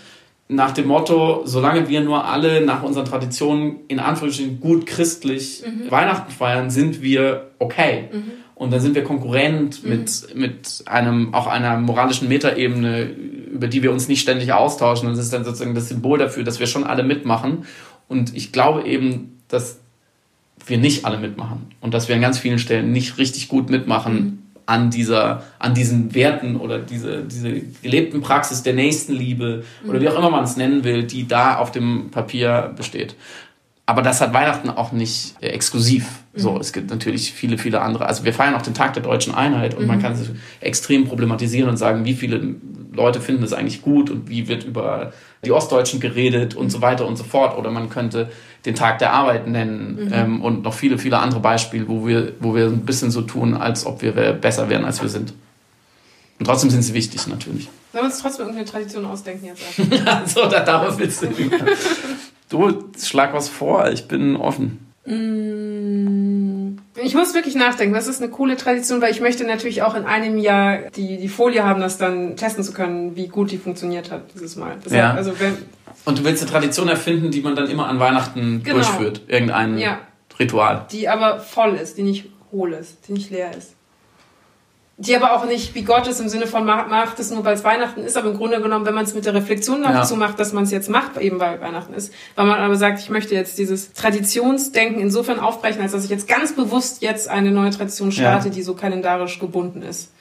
nach dem Motto, solange wir nur alle nach unseren Traditionen in Anführungsstrichen gut christlich mhm. Weihnachten feiern, sind wir okay. Mhm. Und dann sind wir konkurrent mhm. mit, mit einem, auch einer moralischen Metaebene, über die wir uns nicht ständig austauschen. Und das ist dann sozusagen das Symbol dafür, dass wir schon alle mitmachen. Und ich glaube eben, dass wir nicht alle mitmachen. Und dass wir an ganz vielen Stellen nicht richtig gut mitmachen, mhm an dieser, an diesen Werten oder diese, diese gelebten Praxis der Nächstenliebe oder wie auch immer man es nennen will, die da auf dem Papier besteht. Aber das hat Weihnachten auch nicht äh, exklusiv. So, mhm. es gibt natürlich viele, viele andere. Also wir feiern auch den Tag der deutschen Einheit und mhm. man kann es extrem problematisieren und sagen, wie viele Leute finden es eigentlich gut und wie wird über die Ostdeutschen geredet und so weiter und so fort. Oder man könnte den Tag der Arbeit nennen mhm. ähm, und noch viele, viele andere Beispiele, wo wir, wo wir ein bisschen so tun, als ob wir besser wären, als wir sind. Und trotzdem sind sie wichtig, natürlich. Sollen wir uns trotzdem irgendeine Tradition ausdenken jetzt? so, da, darauf willst du. du, schlag was vor, ich bin offen. Mm, ich muss wirklich nachdenken. Das ist eine coole Tradition, weil ich möchte natürlich auch in einem Jahr die, die Folie haben, das dann testen zu können, wie gut die funktioniert hat dieses Mal. Das ja. also wenn, Und du willst eine Tradition erfinden, die man dann immer an Weihnachten genau. durchführt. Irgendein ja. Ritual. Die aber voll ist, die nicht hohl ist, die nicht leer ist die aber auch nicht wie Gott ist im Sinne von macht es nur, weil es Weihnachten ist, aber im Grunde genommen, wenn man es mit der Reflexion dazu ja. macht, dass man es jetzt macht, eben weil Weihnachten ist, weil man aber sagt, ich möchte jetzt dieses Traditionsdenken insofern aufbrechen, als dass ich jetzt ganz bewusst jetzt eine neue Tradition starte, ja. die so kalendarisch gebunden ist.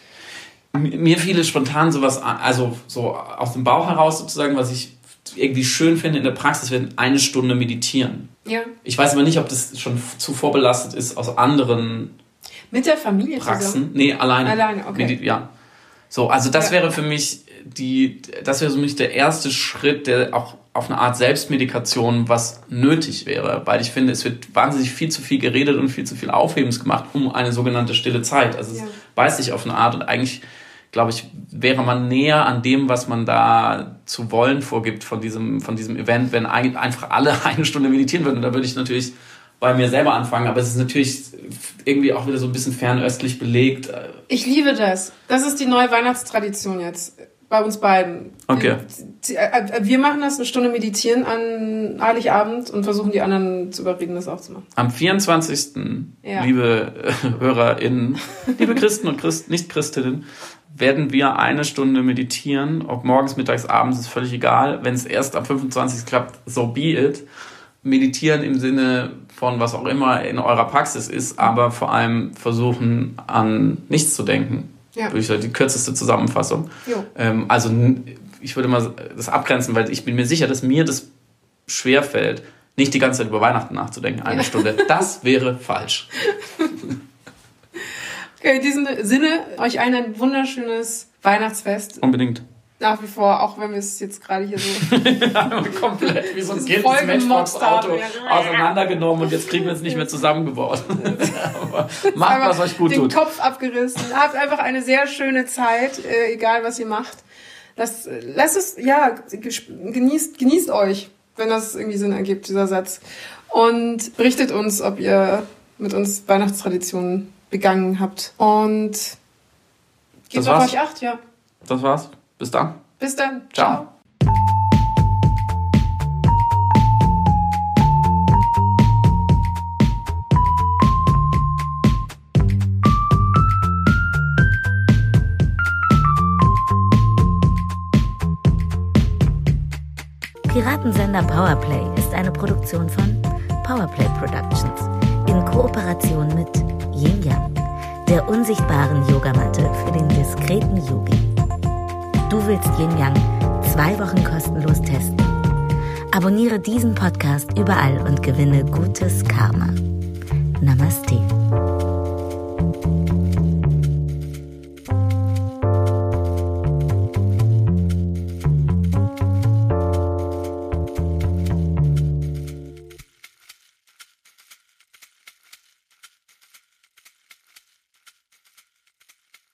Mir fiel es spontan sowas, also so aus dem Bauch heraus sozusagen, was ich irgendwie schön finde in der Praxis, wenn eine Stunde meditieren. Ja. Ich weiß aber nicht, ob das schon zu vorbelastet ist aus anderen mit der Familie Praxen? Zusammen? Nee, alleine. Alleine, okay. Ja. So, also das ja. wäre für mich die, das wäre für mich der erste Schritt, der auch auf eine Art Selbstmedikation was nötig wäre, weil ich finde, es wird wahnsinnig viel zu viel geredet und viel zu viel Aufhebens gemacht um eine sogenannte stille Zeit. Also ja. es beißt sich auf eine Art und eigentlich, glaube ich, wäre man näher an dem, was man da zu wollen vorgibt von diesem, von diesem Event, wenn einfach alle eine Stunde meditieren würden. Und da würde ich natürlich bei mir selber anfangen, aber es ist natürlich irgendwie auch wieder so ein bisschen fernöstlich belegt. Ich liebe das. Das ist die neue Weihnachtstradition jetzt bei uns beiden. Okay. Äh, wir machen das eine Stunde meditieren an Heiligabend und versuchen die anderen zu überreden, das auch zu machen. Am 24. Ja. liebe äh, HörerInnen, liebe Christen und Christ, Nicht-Christinnen, werden wir eine Stunde meditieren. Ob morgens, mittags, abends ist völlig egal. Wenn es erst am 25. klappt, so be it. Meditieren im Sinne von was auch immer in eurer Praxis ist, aber vor allem versuchen an nichts zu denken. Ja. Durch die kürzeste Zusammenfassung. Ähm, also ich würde mal das abgrenzen, weil ich bin mir sicher, dass mir das schwerfällt, nicht die ganze Zeit über Weihnachten nachzudenken, eine ja. Stunde. Das wäre falsch. Okay, in diesem Sinne, euch allen ein wunderschönes Weihnachtsfest. Unbedingt nach wie vor, auch wenn wir es jetzt gerade hier so komplett wie so ein das Matchbox-Auto auseinandergenommen und jetzt kriegen wir es nicht mehr zusammengebaut. macht, was euch gut den tut. Den Kopf abgerissen. Habt einfach eine sehr schöne Zeit, äh, egal was ihr macht. Lasst, lasst es, ja, genießt, genießt euch, wenn das irgendwie Sinn ergibt, dieser Satz. Und berichtet uns, ob ihr mit uns Weihnachtstraditionen begangen habt. Und gebt auf euch acht, ja. Das war's. Bis dann. Bis dann. Ciao. Ciao. Piratensender Powerplay ist eine Produktion von Powerplay Productions in Kooperation mit Yin Yang, der unsichtbaren Yogamatte für den diskreten Yogi. Du willst Yin Yang zwei Wochen kostenlos testen? Abonniere diesen Podcast überall und gewinne gutes Karma. Namaste.